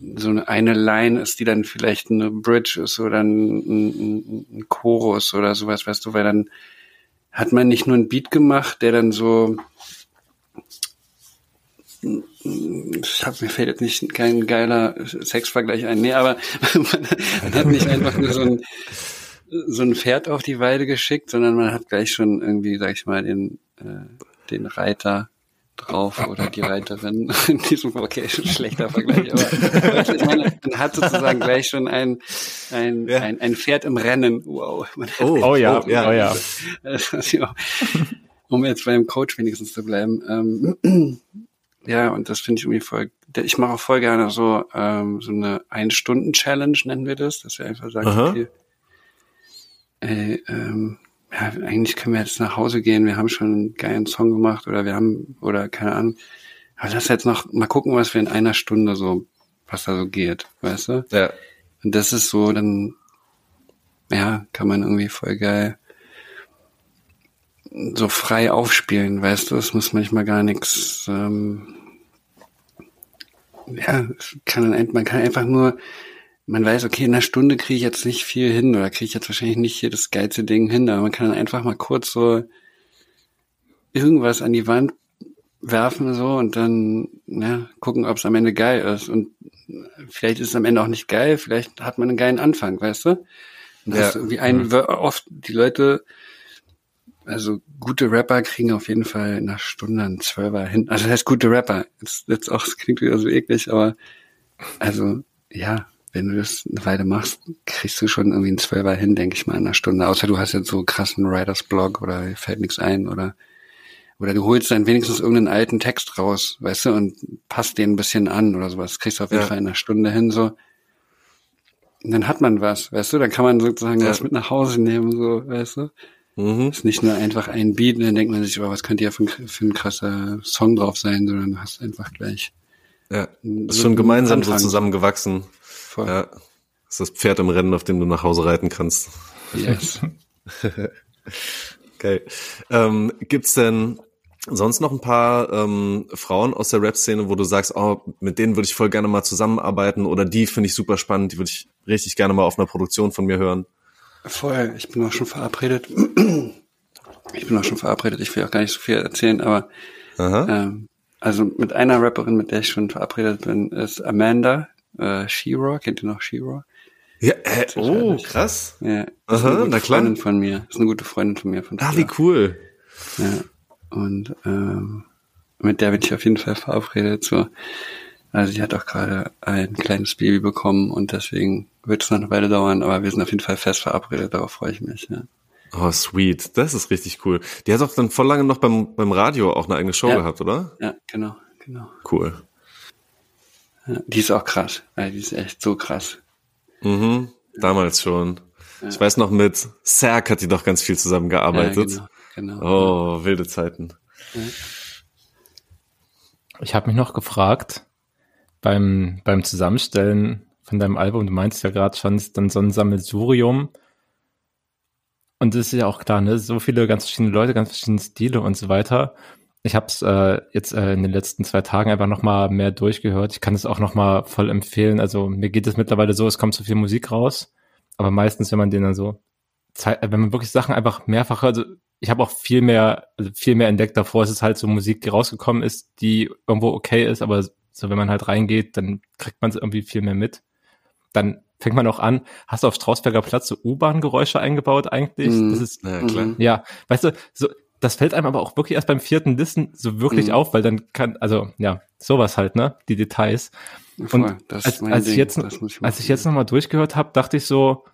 mhm. so eine Line ist, die dann vielleicht eine Bridge ist oder ein, ein, ein Chorus oder sowas, weißt du, weil dann hat man nicht nur einen Beat gemacht, der dann so ich hab, mir fällt jetzt nicht kein geiler Sexvergleich ein. Nee, aber <laughs> man hat nicht einfach nur so ein, so ein Pferd auf die Weide geschickt, sondern man hat gleich schon irgendwie, sag ich mal, den, äh, den Reiter drauf oder die Reiterin <laughs> in diesem, okay, schlechter Vergleich, aber ich meine, man hat sozusagen gleich schon ein, ein, ja. ein, ein Pferd im Rennen. Wow. Oh, oh, ja, oh, ja, ja. um jetzt beim Coach wenigstens zu bleiben. Ähm, <clears throat> ja, und das finde ich irgendwie voll, ich mache auch voll gerne so, ähm, so eine Ein-Stunden-Challenge nennen wir das, dass wir einfach sagen, Aha. okay, ey, ähm, ja, eigentlich können wir jetzt nach Hause gehen, wir haben schon einen geilen Song gemacht oder wir haben, oder keine Ahnung. Aber lass jetzt noch mal gucken, was wir in einer Stunde so, was da so geht, weißt du? Ja. Und das ist so, dann, ja, kann man irgendwie voll geil so frei aufspielen, weißt du? Es muss manchmal gar nichts, ähm, ja, kann, man kann einfach nur man weiß, okay, in einer Stunde kriege ich jetzt nicht viel hin oder kriege ich jetzt wahrscheinlich nicht hier das geilste Ding hin, aber man kann dann einfach mal kurz so irgendwas an die Wand werfen so und dann ja, gucken, ob es am Ende geil ist. Und vielleicht ist es am Ende auch nicht geil, vielleicht hat man einen geilen Anfang, weißt du? Und das ja. ist irgendwie ein, mhm. oft die Leute, also gute Rapper kriegen auf jeden Fall nach Stunden einen Zwölfer hin. Also das heißt gute Rapper. Jetzt, jetzt auch, das klingt wieder so eklig, aber also ja, wenn du das eine Weile machst, kriegst du schon irgendwie einen Zwölfer hin, denke ich mal, in einer Stunde. Außer du hast jetzt so krassen Writers Blog oder fällt nichts ein oder oder du holst dann wenigstens irgendeinen alten Text raus, weißt du, und passt den ein bisschen an oder sowas. Das kriegst du auf jeden Ja. Fall in einer Stunde hin, so. Und dann hat man was, weißt du, dann kann man sozusagen Ja. was mit nach Hause nehmen, so, weißt du. Mhm. ist nicht nur einfach ein Beat und dann denkt man sich, oh, was könnte ja für ein, für ein krasser Song drauf sein, sondern du hast einfach gleich. Ja. Ist schon gemeinsam so Anfang. zusammengewachsen. Voll. Ja. Das ist das Pferd im Rennen, auf dem du nach Hause reiten kannst. Yes. <laughs> Geil. Ähm, gibt's denn sonst noch ein paar ähm, Frauen aus der Rap-Szene, wo du sagst, oh, mit denen würde ich voll gerne mal zusammenarbeiten oder die finde ich super spannend, die würde ich richtig gerne mal auf einer Produktion von mir hören? Voll. Ich bin auch schon verabredet. <clears throat> Ich bin auch schon verabredet. Ich will auch gar nicht so viel erzählen, aber Aha. ähm, also mit einer Rapperin, mit der ich schon verabredet bin, ist Amanda äh, She-Raw. Kennt ihr noch She-Raw? Ja, äh, oh, krass. Ja. Ist Aha, eine gute na klar. Freundin von mir. Ist eine gute Freundin von mir. Von Ah, wie cool. Ja. Und ähm, mit der bin ich auf jeden Fall verabredet. So. Also sie hat auch gerade ein kleines Baby bekommen und deswegen wird es noch eine Weile dauern, aber wir sind auf jeden Fall fest verabredet, darauf freue ich mich. Ja. Oh, sweet. Das ist richtig cool. Die hat doch dann voll lange noch beim, beim Radio auch eine eigene Show Ja. gehabt, oder? ja, genau, genau. Cool. Ja, die ist auch krass. Ja, die ist echt so krass. Mhm. Damals schon. Ich weiß noch, mit Serk hat die doch ganz viel zusammengearbeitet. Ja, genau, genau. Oh, wilde Zeiten. Ich habe mich noch gefragt, beim, beim Zusammenstellen von deinem Album, du meinst ja gerade schon, ist dann so ein Sammelsurium. Und es ist ja auch klar, ne, so viele ganz verschiedene Leute, ganz verschiedene Stile und so weiter. Ich habe es äh, jetzt äh, in den letzten zwei Tagen einfach noch mal mehr durchgehört. Ich kann es auch noch mal voll empfehlen. Also mir geht es mittlerweile so, es kommt so viel Musik raus, aber meistens, wenn man den dann so, zei- wenn man wirklich Sachen einfach mehrfach, also ich habe auch viel mehr, also viel mehr entdeckt davor. Es ist halt so Musik, die rausgekommen ist, die irgendwo okay ist, aber so wenn man halt reingeht, dann kriegt man es irgendwie viel mehr mit. Dann fängt man auch an, hast du auf Strausberger Platz so U-Bahn-Geräusche eingebaut eigentlich? Mhm. Das ist, Ja, klar. Mhm. ja, weißt du, so, das fällt einem aber auch wirklich erst beim vierten Listen so wirklich Mhm. auf, weil dann kann, also ja, sowas halt, ne? Die Details. Voll, Und das als, ist mein als ich Ding. jetzt, ich als ich jetzt nochmal durchgehört habe, dachte ich so,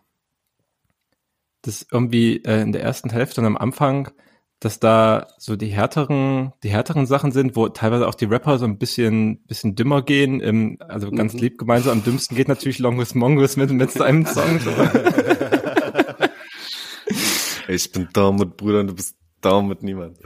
dass irgendwie äh, in der ersten Hälfte und am Anfang, dass da so die härteren, die härteren Sachen sind, wo teilweise auch die Rapper so ein bisschen, bisschen dümmer gehen. Im, also ganz Mhm. lieb gemeint, so am dümmsten geht natürlich Longus Mongus mit, mit seinem Song. So. <laughs> Ich bin da mit Brüdern, du bist da mit niemand.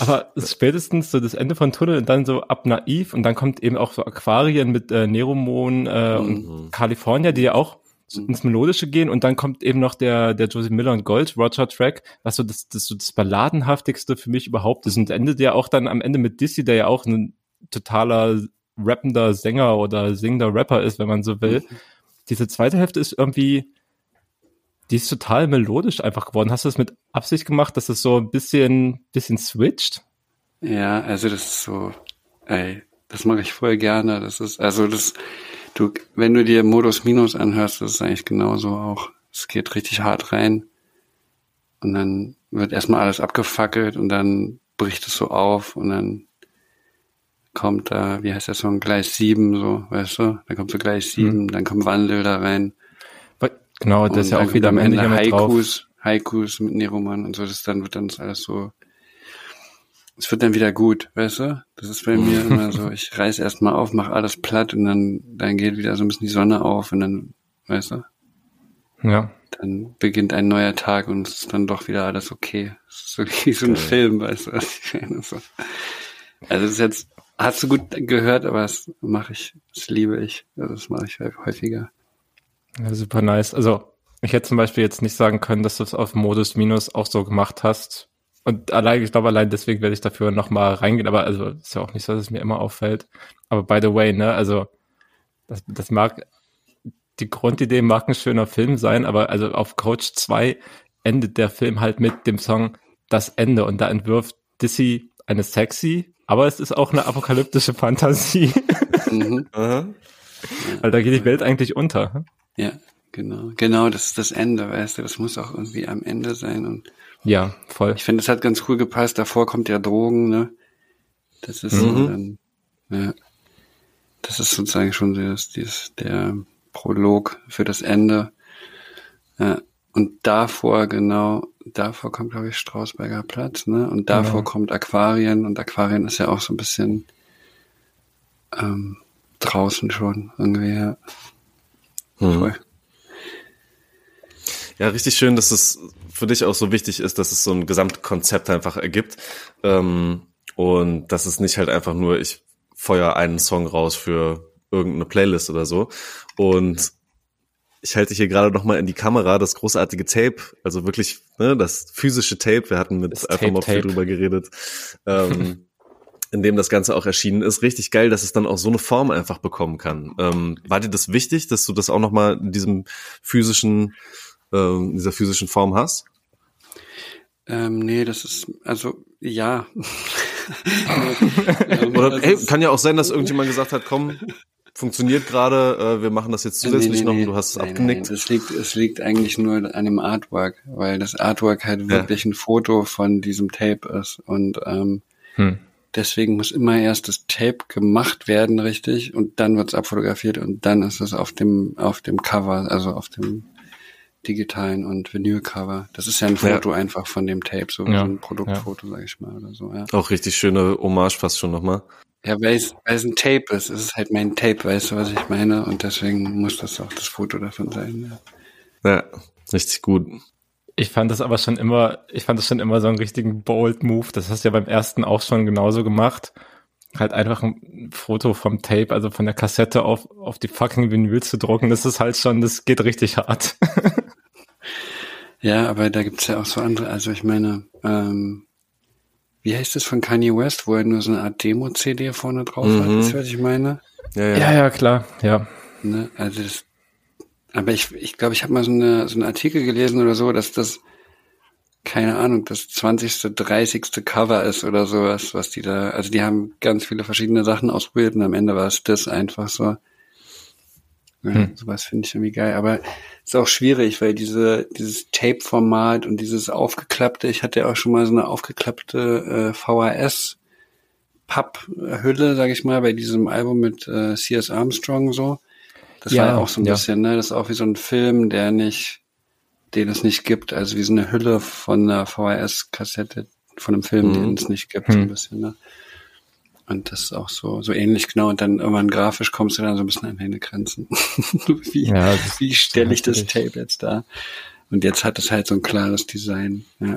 Aber spätestens so das Ende von Tunnel und dann so ab naiv und dann kommt eben auch so Aquarien mit äh, Neromon äh, Mhm. und California, die ja auch so ins Melodische gehen und dann kommt eben noch der der Josie Miller und Gold Roger Track, was so das das so das balladenhaftigste für mich überhaupt ist und endet ja auch dann am Ende mit Dizzy, der ja auch ein totaler rappender Sänger oder singender Rapper ist, wenn man so will. Diese zweite Hälfte ist irgendwie die ist total melodisch einfach geworden. Hast du das mit Absicht gemacht, dass es so ein bisschen, bisschen switcht? Ja, also das ist so, ey, das mache ich voll gerne. Das ist, also das, du, wenn du dir Modus Minus anhörst, das ist eigentlich genauso auch. Es geht richtig hart rein. Und dann wird erstmal alles abgefackelt und dann bricht es so auf und dann kommt da, wie heißt der Song, Gleis 7, so, weißt du? Dann kommt so Gleis 7, dann kommt Wandel da rein. Genau, das ist ja auch wieder am Ende hier mit drauf. Haikus, Haikus mit Neroman und so, das dann wird dann alles so, es wird dann wieder gut, weißt du? Das ist bei <laughs> mir immer so, ich reiß erstmal auf, mach alles platt und dann, dann geht wieder so ein bisschen die Sonne auf und dann, weißt du, Ja. dann beginnt ein neuer Tag und es ist dann doch wieder alles okay. Es ist so wie so ein Geil. Film, weißt du, was ich meine? So. Also das ist jetzt, hast du gut gehört, aber das mache ich, das liebe ich. Also das mache ich häufiger. Ja, super nice. Also, ich hätte zum Beispiel jetzt nicht sagen können, dass du es auf Modus Minus auch so gemacht hast. Und allein, ich glaube, allein deswegen werde ich dafür nochmal reingehen. Aber also, ist ja auch nicht so, dass es mir immer auffällt. Aber by the way, ne, also, das, das mag, die Grundidee mag ein schöner Film sein, aber also auf Coach 2 endet der Film halt mit dem Song Das Ende und da entwirft Dizzy eine sexy, aber es ist auch eine apokalyptische Fantasie, Mhm. <laughs> Weil da geht die Welt eigentlich unter. Ja, genau. Genau, das ist das Ende, weißt du, das muss auch irgendwie am Ende sein und Ja, voll. ich finde, es hat ganz cool gepasst. Davor kommt ja Drogen, ne? Das ist so Mhm. dann, ja. Das ist sozusagen schon das, dieses, der Prolog für das Ende. Ja. Und davor genau davor kommt, glaube ich, Strausberger Platz, ne? Und davor Genau. kommt Aquarien und Aquarien ist ja auch so ein bisschen ähm, draußen schon irgendwie. Ja. Hm. Voll. Ja, richtig schön, dass es für dich auch so wichtig ist, dass es so ein Gesamtkonzept einfach ergibt. Ähm, und dass es nicht halt einfach nur, ich feuer einen Song raus für irgendeine Playlist oder so. Und ich halte hier gerade noch mal in die Kamera das großartige Tape, also wirklich ne, das physische Tape. Wir hatten mit Das viel Tape-Tape. drüber geredet, ähm, <laughs> in dem das Ganze auch erschienen ist. Richtig geil, dass es dann auch so eine Form einfach bekommen kann. Ähm, war dir das wichtig, dass du das auch noch mal in diesem physischen, ähm, in dieser physischen Form hast? Ähm, nee, das ist, also, ja. <laughs> <laughs> Oder Also hey, kann ja auch sein, dass irgendjemand gesagt hat, komm, funktioniert gerade, äh, wir machen das jetzt zusätzlich noch und du hast es abgenickt. Nein, es liegt, es liegt eigentlich nur an dem Artwork, weil das Artwork halt wirklich ein Foto von diesem Tape ist und ähm, Hm. Deswegen muss immer erst das Tape gemacht werden, richtig, und dann wird's abfotografiert und dann ist es auf dem auf dem Cover, also auf dem digitalen und Vinylcover. Das ist ja ein Ja. Foto einfach von dem Tape, so Ja, ein Produktfoto, sag ich mal, oder so. Ja, Auch richtig schöne Hommage fast schon nochmal. ja weil, es, weil es ein Tape ist. Es ist halt mein Tape, weißt du, was ich meine? Und deswegen muss das auch das Foto davon sein. Ja. Ja, richtig gut. Ich fand das aber schon immer, ich fand das schon immer so einen richtigen bold Move. Das hast du ja beim ersten auch schon genauso gemacht. Halt einfach ein Foto vom Tape, also von der Kassette auf, auf die fucking Vinyl zu drucken. Das ist halt schon, das geht richtig hart. Ja, aber da gibt's ja auch so andere, also ich meine, ähm, wie heißt das von Kanye West, wo er nur so eine Art Demo-CD vorne drauf hat, Mhm. weißt du, was ich meine? Ja, ja. ja, ja, klar, ja. Ne? Also das, aber ich ich, glaube, ich habe mal so, eine, so einen Artikel gelesen oder so, dass das, keine Ahnung, das 20., 30. Cover ist oder sowas, was die da, also die haben ganz viele verschiedene Sachen ausprobiert und am Ende war es das einfach so. Ja, Hm. Sowas finde ich irgendwie geil. Aber ist auch schwierig, weil diese, dieses Tape-Format und dieses aufgeklappte, ich hatte ja auch schon mal so eine aufgeklappte äh, VHS Papphülle, sag ich mal, bei diesem Album mit äh, C.S. Armstrong so. Das Ja, war ja auch so ein ja. bisschen, ne? Das ist auch wie so ein Film, der nicht, den es nicht gibt. Also wie so eine Hülle von einer VHS-Kassette von einem Film, Mhm. den es nicht gibt, so Hm. ein bisschen, ne? Und das ist auch so, so ähnlich genau. Und dann irgendwann grafisch kommst du dann so ein bisschen an deine Grenzen. <laughs> wie Ja, wie stelle ich das Tape jetzt da? Und jetzt hat es halt so ein klares Design. Ja.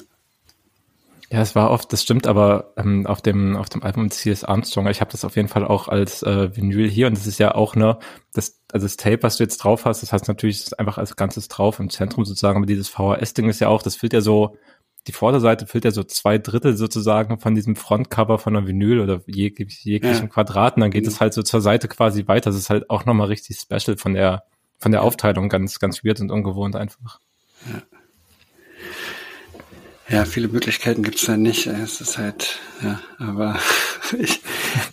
Ja, es war oft, das stimmt, aber ähm, auf dem auf dem Album C.S. Armstrong, ich habe das auf jeden Fall auch als äh, Vinyl hier und das ist ja auch ne, das also das Tape, was du jetzt drauf hast, das heißt natürlich einfach als Ganzes drauf im Zentrum sozusagen, aber dieses VHS-Ding ist ja auch, das füllt ja so die Vorderseite füllt ja so zwei Drittel sozusagen von diesem Frontcover von einer Vinyl oder jeg jeglichen Ja. Quadraten, dann geht Mhm. es halt so zur Seite quasi weiter. Das ist halt auch nochmal richtig special von der von der Aufteilung ganz ganz weird und ungewohnt einfach. Ja, viele Möglichkeiten gibt's da nicht. Es ist halt, ja, aber <laughs> ich,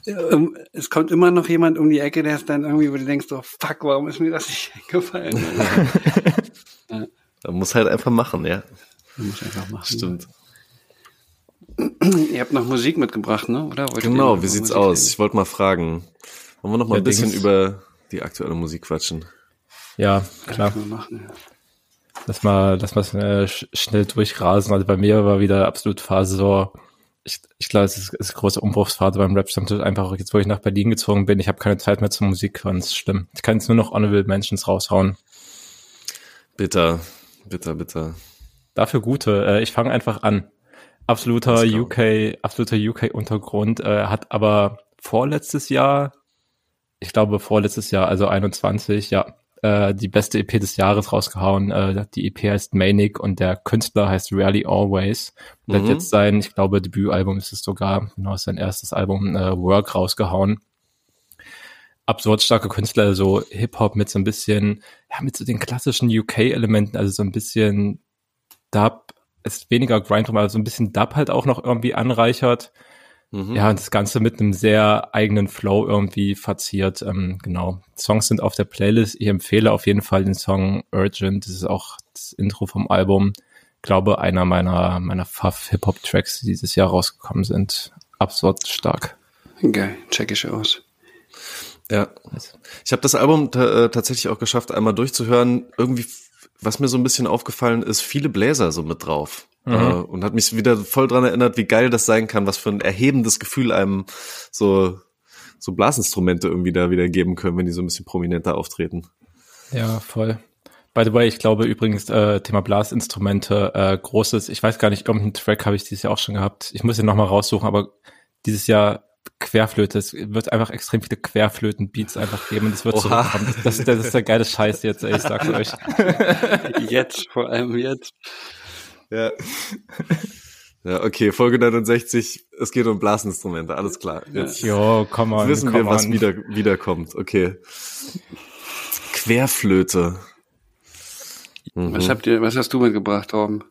ähm, es kommt immer noch jemand um die Ecke, der ist dann irgendwie, wo du denkst, oh fuck, warum ist mir das nicht <laughs> eingefallen? Man muss halt einfach machen, ja. Man muss einfach machen. Stimmt. Ihr habt noch Musik mitgebracht, ne? Oder? Genau, wie sieht's Musik aus? reden? Ich wollte mal fragen. Wollen wir noch mal Ja, ein bisschen über die aktuelle Musik quatschen? Ja, klar. Können wir machen, ja. Lass mal, lass mal äh, sch- schnell durchrasen. Also bei mir war wieder absolut Phase so, ich, ich glaube, es ist, ist große Umbruchsphase beim Rap Stammtisch. Einfach jetzt, wo ich nach Berlin gezogen bin, ich habe keine Zeit mehr zur Musik hören. Das ist schlimm. Ich kann jetzt nur noch Honorable Mentions raushauen. Bitter, bitter, bitter. Dafür gute. Äh, ich fange einfach an. Absoluter. UK, absoluter UK-Untergrund, äh, hat aber vorletztes Jahr, ich glaube vorletztes Jahr, also 21, ja, äh, die beste EP des Jahres rausgehauen. Äh, die EP heißt Manic und der Künstler heißt Rarely Always. Der Mhm. hat jetzt sein, ich glaube, Debütalbum ist es sogar, genau, sein erstes Album, äh, Work rausgehauen. Absurd starke Künstler, so Hip-Hop mit so ein bisschen, ja, mit so den klassischen UK-Elementen, also so ein bisschen Dub, ist weniger Grind, aber so ein bisschen Dub halt auch noch irgendwie anreichert. Mhm. Ja, und das Ganze mit einem sehr eigenen Flow irgendwie verziert. Ähm, genau. Songs sind auf der Playlist. Ich empfehle auf jeden Fall den Song Urgent. Das ist auch das Intro vom Album. Ich glaube, einer meiner, meiner Fuff-Hip-Hop-Tracks, die dieses Jahr rausgekommen sind. Absurd stark. Geil, check ich aus. Ja. Ich habe das Album äh, tatsächlich auch geschafft, einmal durchzuhören. Irgendwie, was mir so ein bisschen aufgefallen ist, viele Bläser so mit drauf. Mhm. Äh, und hat mich wieder voll dran erinnert, wie geil das sein kann, was für ein erhebendes Gefühl einem so, so Blasinstrumente irgendwie da wieder geben können, wenn die so ein bisschen prominenter auftreten. Ja, voll. By the way, ich glaube übrigens, äh, Thema Blasinstrumente, äh, großes, ich weiß gar nicht, irgendeinen Track habe ich dieses Jahr auch schon gehabt. Ich muss ihn nochmal raussuchen, aber dieses Jahr Querflöte. Es wird einfach extrem viele Querflöten-Beats einfach geben und es wird zurückkommen. Das, das, das, ist der geile Scheiß jetzt, ey, ich sag's euch. <laughs> Jetzt, vor allem jetzt. Ja. <laughs> Ja, okay, Folge 69, es geht um Blasinstrumente, alles klar. Jetzt jo, komm mal. Wissen wir, was wieder, wiederkommt, okay. Querflöte. Mhm. Was habt ihr, was hast du mitgebracht, Torben?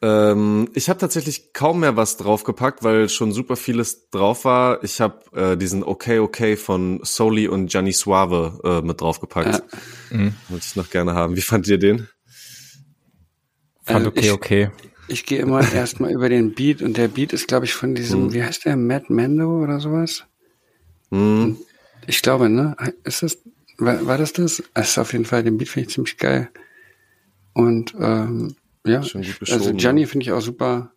Ähm, ich habe tatsächlich kaum mehr was draufgepackt, weil schon super vieles drauf war. Ich habe äh, diesen Okay Okay von Soli und Gianni Suave äh, mit draufgepackt. Ja. Mhm. Wollte ich noch gerne haben. Wie fand ihr den? Fand also okay, ich, okay. Ich gehe immer <laughs> erstmal über den Beat und der Beat ist, glaube ich, von diesem, mhm. wie heißt der, Matt Mando oder sowas? Mhm. Ich glaube, ne? Ist das, war, war das das? Das ist auf jeden Fall, den Beat finde ich ziemlich geil. Und ähm, ja, also Gianni finde ich auch super.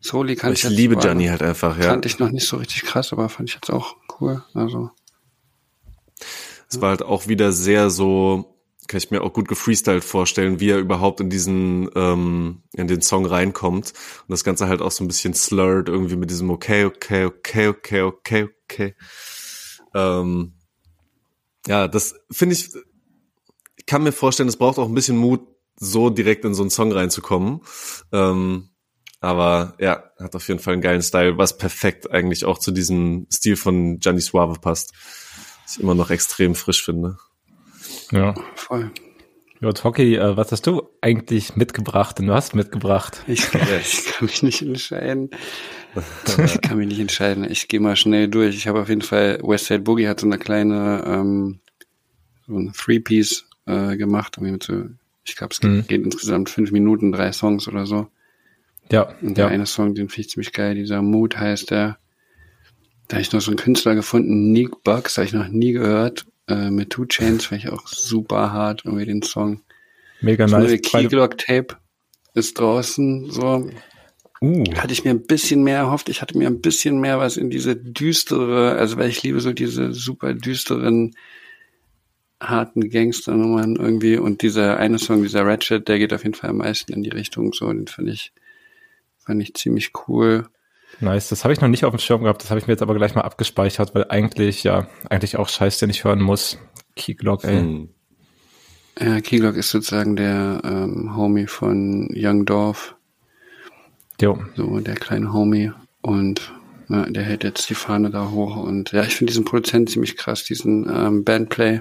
Soli kann ich Ich liebe Gianni halt einfach, ja. Fand ich noch nicht so richtig krass, aber fand ich jetzt auch cool. Also. Es war halt auch wieder sehr so, kann ich mir auch gut gefreestylt vorstellen, wie er überhaupt in diesen, ähm, in den Song reinkommt. Und das Ganze halt auch so ein bisschen slurred, irgendwie mit diesem okay, okay, okay, okay, okay, okay. Ähm, ja, das finde ich, ich kann mir vorstellen, es braucht auch ein bisschen Mut, so direkt in so einen Song reinzukommen. Ähm, aber ja, hat auf jeden Fall einen geilen Style, was perfekt eigentlich auch zu diesem Stil von Gianni Suave passt. Was ich immer noch extrem frisch finde. Ja, voll. Ja, Toki, äh, was hast du eigentlich mitgebracht? Denn du hast mitgebracht. Ich, <laughs> ich kann mich nicht entscheiden. <laughs> Ich kann mich nicht entscheiden. Ich gehe mal schnell durch. Ich habe auf jeden Fall, Westside Boogie hat so eine kleine, ähm, so ein Three-Piece äh, gemacht, so ich glaube, es mhm. geht insgesamt fünf Minuten, drei Songs oder so. Ja. Und der ja. eine Song, den finde ich ziemlich geil, dieser Mood heißt der. Da habe ich noch so einen Künstler gefunden, Nick Bucks, habe ich noch nie gehört. Äh, mit Two Chains fand ich auch super hart, irgendwie den Song. Mega nice. Das Keyglock Tape ist draußen, so. Uh. Hatte ich mir ein bisschen mehr erhofft. Ich hatte mir ein bisschen mehr was in diese düstere, also weil ich liebe so diese super düsteren harten Gangsternummern irgendwie und dieser eine Song, dieser Ratchet, der geht auf jeden Fall am meisten in die Richtung so, den fand ich, fand ich ziemlich cool. Nice, das habe ich noch nicht auf dem Schirm gehabt, das habe ich mir jetzt aber gleich mal abgespeichert, weil eigentlich, ja, eigentlich auch Scheiß, den ich hören muss. Keyglock, ey. Hm. Ja, Keyglock ist sozusagen der ähm, Homie von Young Dorf. Jo. So, der kleine Homie. Und ja, der hält jetzt die Fahne da hoch. Und ja, ich finde diesen Produzent ziemlich krass, diesen ähm, Bandplay.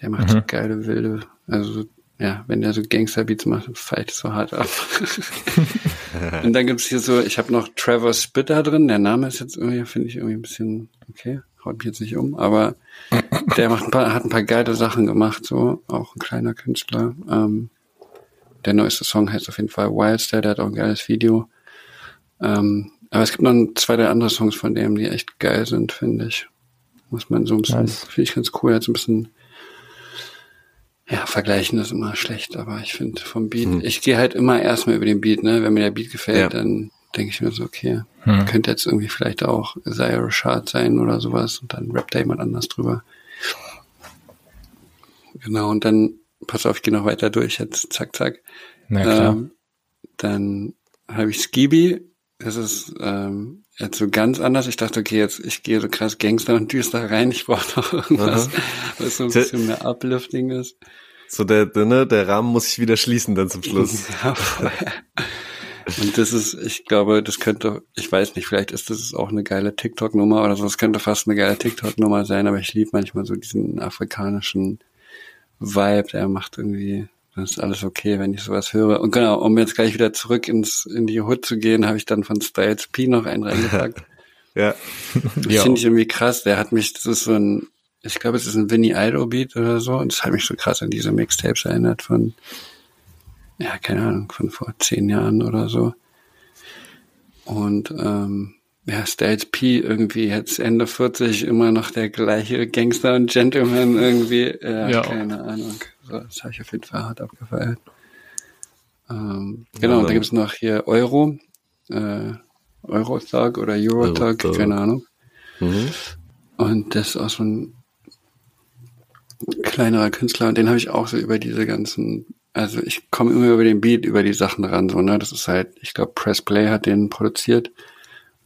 Der macht mhm. so geile wilde, also ja, wenn der so Gangsterbeats macht, fällt so hart ab. <laughs> <laughs> <laughs> und dann gibt's hier so, ich habe noch Trevor Spitter drin, der Name ist jetzt irgendwie, finde ich irgendwie ein bisschen, okay, haut mich jetzt nicht um, aber der macht ein paar, hat ein paar geile Sachen gemacht, so, auch ein kleiner Künstler. Ähm, der neueste Song heißt auf jeden Fall Wildstar, der hat auch ein geiles Video. Ähm, aber es gibt noch zwei, drei andere Songs von dem, die echt geil sind, finde ich. Muss man so ein bisschen, nice. finde ich ganz cool, hat so ein bisschen ja, vergleichen ist immer schlecht, aber ich finde vom Beat, hm. ich gehe halt immer erstmal über den Beat, ne? Wenn mir der Beat gefällt, ja. dann denke ich mir so, okay, hm. könnte jetzt irgendwie vielleicht auch Zaire Rashad sein oder sowas und dann rappt da jemand anders drüber. Genau, und dann, pass auf, ich gehe noch weiter durch, jetzt zack, zack. Na klar. Ähm, dann habe ich Skibi, das ist ähm, jetzt so ganz anders. Ich dachte, okay, jetzt ich gehe so krass Gangster und düster rein. Ich brauche noch irgendwas, Aha. was so ein bisschen mehr uplifting ist. So der, der, ne, der Rahmen muss sich wieder schließen dann zum Schluss. <laughs> und das ist, ich glaube, das könnte, ich weiß nicht, vielleicht ist das auch eine geile TikTok-Nummer oder so. Das könnte fast eine geile TikTok-Nummer sein, aber ich liebe manchmal so diesen afrikanischen Vibe, der macht irgendwie das ist alles okay, wenn ich sowas höre. Und genau, um jetzt gleich wieder zurück ins in die Hood zu gehen, habe ich dann von Styles P noch einen reingepackt. <laughs> ja. Das finde ich irgendwie krass. Der hat mich, das ist so ein, ich glaube, es ist ein Vinny Idol Beat oder so. Und das hat mich so krass an diese Mixtapes erinnert von, ja, keine Ahnung, von vor zehn Jahren oder so. Und ähm, ja, Styles P irgendwie jetzt Ende 40 immer noch der gleiche Gangster und Gentleman irgendwie. Ja, ja. keine Ahnung. Das habe ich auf jeden Fall hart abgefeiert. Ähm, genau, und da gibt es noch hier Euro, äh, Eurotag oder Eurotag, Eurotag. keine Ahnung. Mhm. Und das ist auch so ein kleinerer Künstler und den habe ich auch so über diese ganzen, also ich komme immer über den Beat, über die Sachen ran, so, ne? Das ist halt, ich glaube, Pressplay hat den produziert.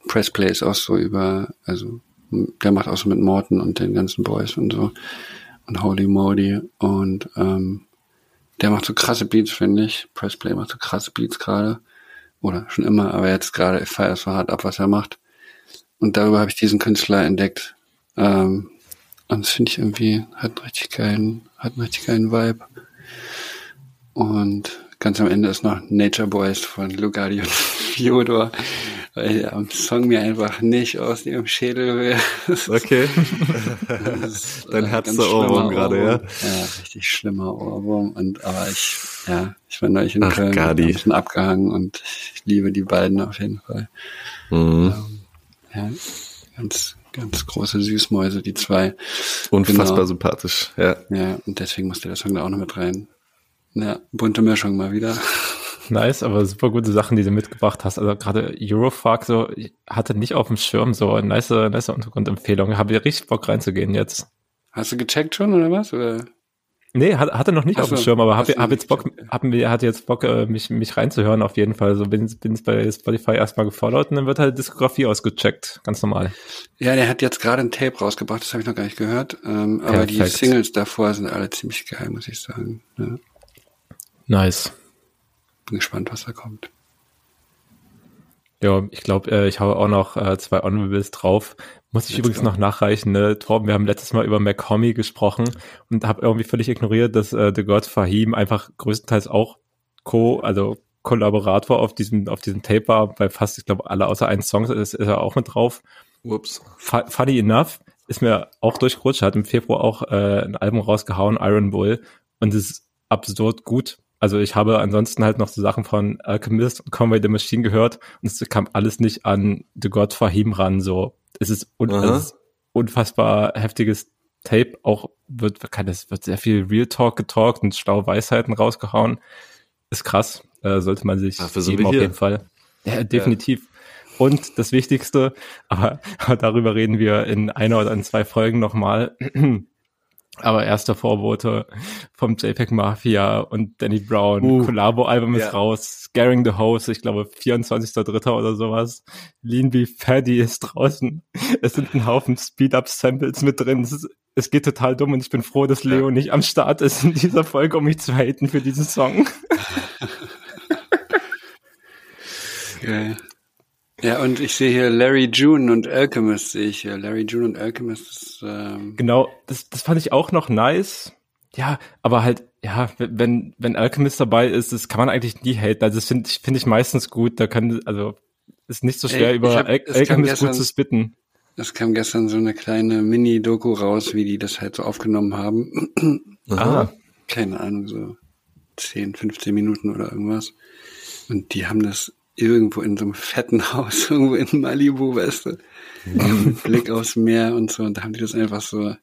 Pressplay ist auch so über, also der macht auch so mit Morton und den ganzen Boys und so und Holy Moly und ähm, der macht so krasse Beats, finde ich. Pressplay macht so krasse Beats gerade. Oder schon immer, aber jetzt gerade, ich feiere so hart ab, was er macht. Und darüber habe ich diesen Künstler entdeckt. Ähm, und das finde ich irgendwie, hat einen richtig geilen, hat einen richtig geilen Vibe. Und ganz am Ende ist noch Nature Boys von Lugardi und Fyodor, weil der Song mir einfach nicht aus dem Schädel will. Okay. <laughs> Ist, Dein Herz der Ohrwurm gerade, ja? Ja, richtig schlimmer Ohrwurm. Und aber ich, ja, ich war neulich in Ach, Köln, hab ein bisschen abgehangen und ich liebe die beiden auf jeden Fall. Mhm. Ja, ganz, ganz große Süßmäuse, die zwei. Unfassbar Genau. sympathisch. Ja. Ja, und deswegen musste der Song da auch noch mit rein. Ja, bunte Mischung mal wieder. Nice, aber super gute Sachen, die du mitgebracht hast. Also gerade Eurofug so, ich hatte nicht auf dem Schirm so eine nice, nice Untergrundempfehlung. Habe ich richtig Bock reinzugehen jetzt. Hast du gecheckt schon oder was? Oder? Nee, hat, hatte noch nicht Ach auf dem Schirm, aber hast habe hab jetzt Bock, hab, mir- hatte jetzt Bock, äh, mich, mich reinzuhören auf jeden Fall. So bin, bin bei Spotify erstmal gefollowt und dann wird halt Diskografie ausgecheckt. Ganz normal. Ja, der hat jetzt gerade ein Tape rausgebracht, das habe ich noch gar nicht gehört. Ähm, aber die. Singles davor sind alle ziemlich geil, muss ich sagen. Ja, Nice. bin gespannt, was da kommt. Ja, ich glaube, äh, ich habe auch noch äh, zwei Honorables drauf. Muss ich Let's übrigens go. noch nachreichen, ne? Torben, wir haben letztes Mal über McCommy gesprochen und habe irgendwie völlig ignoriert, dass äh, The God Fahim einfach größtenteils auch Co, also Kollaborator auf diesem, auf diesem Tape war, bei fast, ich glaube, alle außer einen Song ist, ist er auch mit drauf. Ups. Fu- Funny enough ist mir auch durchgerutscht, er hat im Februar auch äh, ein Album rausgehauen, Iron Bull, und es ist absurd gut. Also ich habe ansonsten halt noch so Sachen von Alchemist und Conway the Machine gehört und es kam alles nicht an The God Fahim ran. So, es ist, un Aha. es ist unfassbar heftiges Tape. Auch wird, kann es wird sehr viel Real Talk getalkt und schlaue Weisheiten rausgehauen. Ist krass. Äh, sollte man sich Dafür geben auf jeden Fall. Ja, definitiv. Und das Wichtigste, aber, <laughs> aber darüber reden wir in einer oder in zwei Folgen nochmal. Aber erste Vorbote vom JPEG Mafia und Danny Brown. Uh, Collabo-Album ist ja. raus. Scaring the Host, ich glaube 24.3. oder sowas. Lean Beef Paddy ist draußen. Es sind ein Haufen Speed-Up-Samples mit drin. Es, ist, es geht total dumm und ich bin froh, dass Leo nicht am Start ist in dieser Folge, um mich zu haten für diesen Song. <laughs> Geil. Ja, und ich sehe hier Larry June und Alchemist sehe ich hier. Larry June und Alchemist ist, ähm, Genau, das, das fand ich auch noch nice. Ja, aber halt, ja, wenn, wenn Alchemist dabei ist, das kann man eigentlich nie haten. Also das finde ich, finde ich meistens gut. Da kann, also, ist nicht so schwer, Ey, über hab- Al Alchemist gut gestern- zu spitten. es kam gestern so eine kleine Mini-Doku raus, wie die das halt so aufgenommen haben. Ah, <clears throat> Keine Ahnung, so 10, 15 Minuten oder irgendwas. Und die haben das irgendwo in so einem fetten <laughs> Haus, irgendwo in Malibu, weißt du, mit Blick aufs Meer und so. Und da haben die das einfach so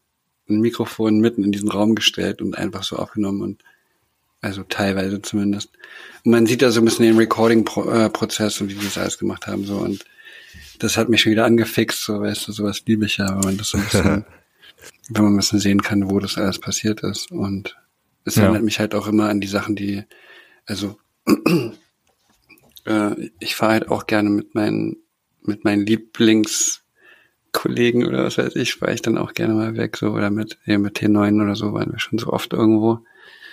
ein Mikrofon mitten in diesen Raum gestellt und einfach so aufgenommen und also teilweise zumindest. Und man sieht da so ein bisschen den Recording-Prozess und wie die das alles gemacht haben so und das hat mich schon wieder angefixt, so weißt du, sowas liebe ich ja, wenn man das so ein <laughs> bisschen, wenn man ein bisschen sehen kann, wo das alles passiert ist und es Ja. erinnert mich halt auch immer an die Sachen, die, also <clears throat> äh, ich fahre halt auch gerne mit meinen mit meinen Lieblingskollegen oder was weiß ich, fahre ich dann auch gerne mal weg, so oder mit ja, mit T9 oder so, waren wir schon so oft irgendwo,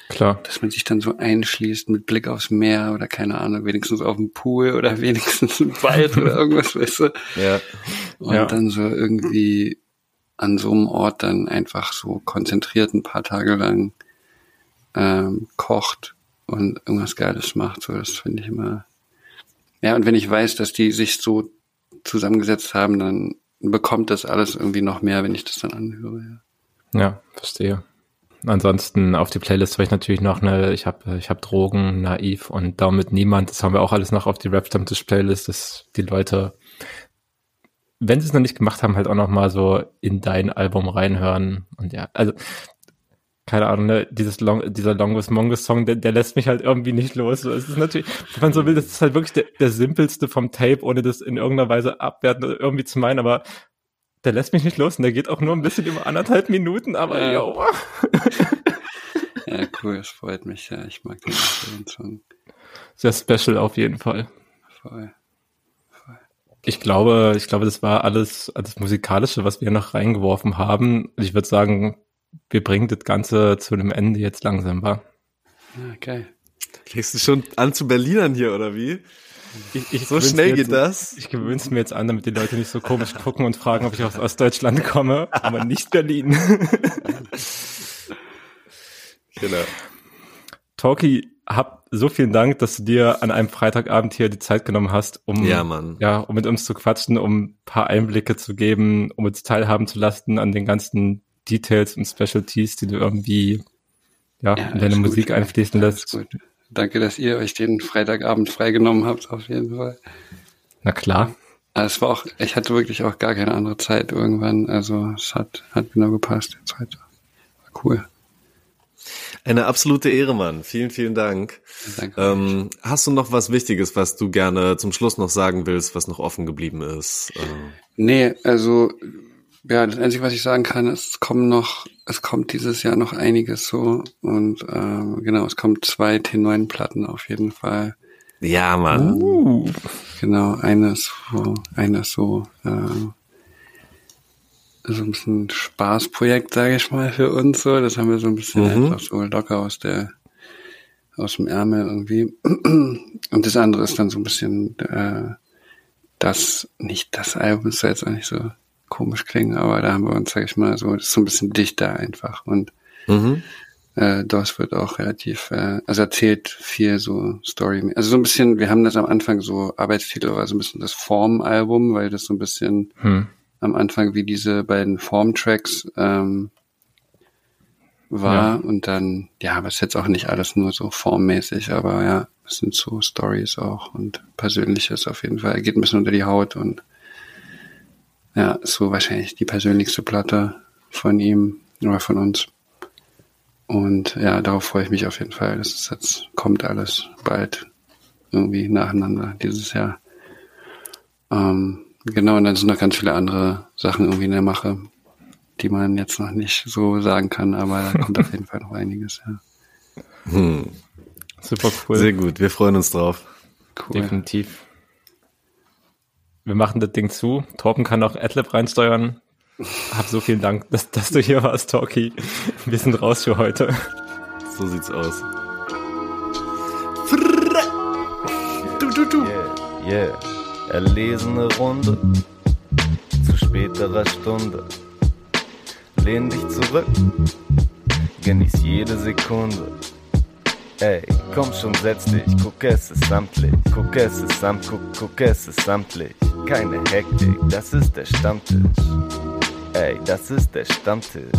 klar. dass man sich dann so einschließt mit Blick aufs Meer oder keine Ahnung, wenigstens auf dem Pool oder <laughs> wenigstens im Wald oder irgendwas, weißt du? Ja. Und Ja. dann so irgendwie an so einem Ort dann einfach so konzentriert ein paar Tage lang ähm, kocht und irgendwas Geiles macht. So, das finde ich immer. Ja, und wenn ich weiß, dass die sich so zusammengesetzt haben, dann bekommt das alles irgendwie noch mehr, wenn ich das dann anhöre. Ja. Ja, verstehe. Ansonsten auf die Playlist habe ich natürlich noch eine, ich habe ich hab Drogen, Naiv und damit niemand. Das haben wir auch alles noch auf die Rap Playlist, dass die Leute, wenn sie es noch nicht gemacht haben, halt auch noch mal so in dein Album reinhören. Und ja, also keine Ahnung, ne, dieses Long, dieser Longest Mongus Song, der, der lässt mich halt irgendwie nicht los. Es ist natürlich, wenn man so will, das ist halt wirklich der, der simpelste vom Tape, ohne das in irgendeiner Weise abwerten oder irgendwie zu meinen, aber der lässt mich nicht los und der geht auch nur ein bisschen über anderthalb Minuten, aber Ja. yo. <laughs> Ja, cool, es freut mich, ja. Ich mag den, den Song Sehr special auf jeden Fall. voll. Ich glaube, ich glaube, das war alles, alles Musikalische, was wir noch reingeworfen haben. Ich würde sagen, wir bringen das Ganze zu einem Ende jetzt langsam, wa? Ja, geil. Fängst du schon an zu Berlinern hier, oder wie? Ich, ich So gewöhn's schnell mir geht jetzt, das? Ich gewöhne es mir jetzt an, damit die Leute nicht so komisch gucken und fragen, ob ich aus Ostdeutschland komme, aber nicht Berlin. <laughs> Genau. Talkie, hab so vielen Dank, dass du dir an einem Freitagabend hier die Zeit genommen hast, um, Ja, Mann. ja, um mit uns zu quatschen, um ein paar Einblicke zu geben, um uns teilhaben zu lassen an den ganzen Details und Specialties, die du irgendwie ja, Ja, in deine Musik gut. einfließen lässt. gut. Danke, dass ihr euch den Freitagabend freigenommen habt, auf jeden Fall. Na klar. Aber es war auch, ich hatte wirklich auch gar keine andere Zeit irgendwann. Also es hat, hat genau gepasst jetzt heute. War cool. Eine absolute Ehre, Mann. Vielen, vielen Dank. Danke. Ähm, hast du noch was Wichtiges, was du gerne zum Schluss noch sagen willst, was noch offen geblieben ist? Ähm, Nee, also ja, das Einzige, was ich sagen kann, ist, es kommen noch, es kommt dieses Jahr noch einiges so und ähm, genau, es kommen zwei T9-Platten auf jeden Fall. ja, Mann. Uh, Genau, eine ist so, eine ist so, äh, so ein bisschen Spaßprojekt, sage ich mal, für uns so. Das haben wir so ein bisschen Mhm. einfach so locker aus der aus dem Ärmel irgendwie. Und das andere ist dann so ein bisschen äh, das, nicht das Album, das soll jetzt auch nicht so komisch klingen, aber da haben wir uns, sag ich mal, so, das ist so ein bisschen dichter einfach. Und Mhm. äh, das wird auch relativ, äh, also erzählt viel so Story. Also so ein bisschen, wir haben das am Anfang so, Arbeitstitel war so ein bisschen das Form-Album, weil das so ein bisschen hm. am Anfang wie diese beiden Form-Tracks ähm, war Ja. und dann, ja, aber es ist jetzt auch nicht alles nur so formmäßig, aber ja, es sind so Stories auch und Persönliches auf jeden Fall. Er geht ein bisschen unter die Haut und ja, ist so wahrscheinlich die persönlichste Platte von ihm oder von uns. Und ja, darauf freue ich mich auf jeden Fall. Das ist jetzt, kommt alles bald irgendwie nacheinander dieses Jahr. Ähm, genau, und dann sind noch ganz viele andere Sachen irgendwie in der Mache, die man jetzt noch nicht so sagen kann, aber da kommt auf jeden Fall noch einiges, ja. Hm. Super cool. Sehr gut, wir freuen uns drauf. Cool. Definitiv. Wir machen das Ding zu. Torben kann auch Adlib reinsteuern. Hab so vielen Dank, dass, dass du hier warst, Talkie. Wir sind raus für heute. So sieht's aus. Yeah, yeah. Erlesene Runde zu späterer Stunde. Lehn dich zurück, genieß jede Sekunde. Ey, komm schon, setz dich, guck es ist samtlich, guck es ist samt, guck, guck es ist samtlich. Keine Hektik, das ist der Stammtisch. Ey, das ist der Stammtisch.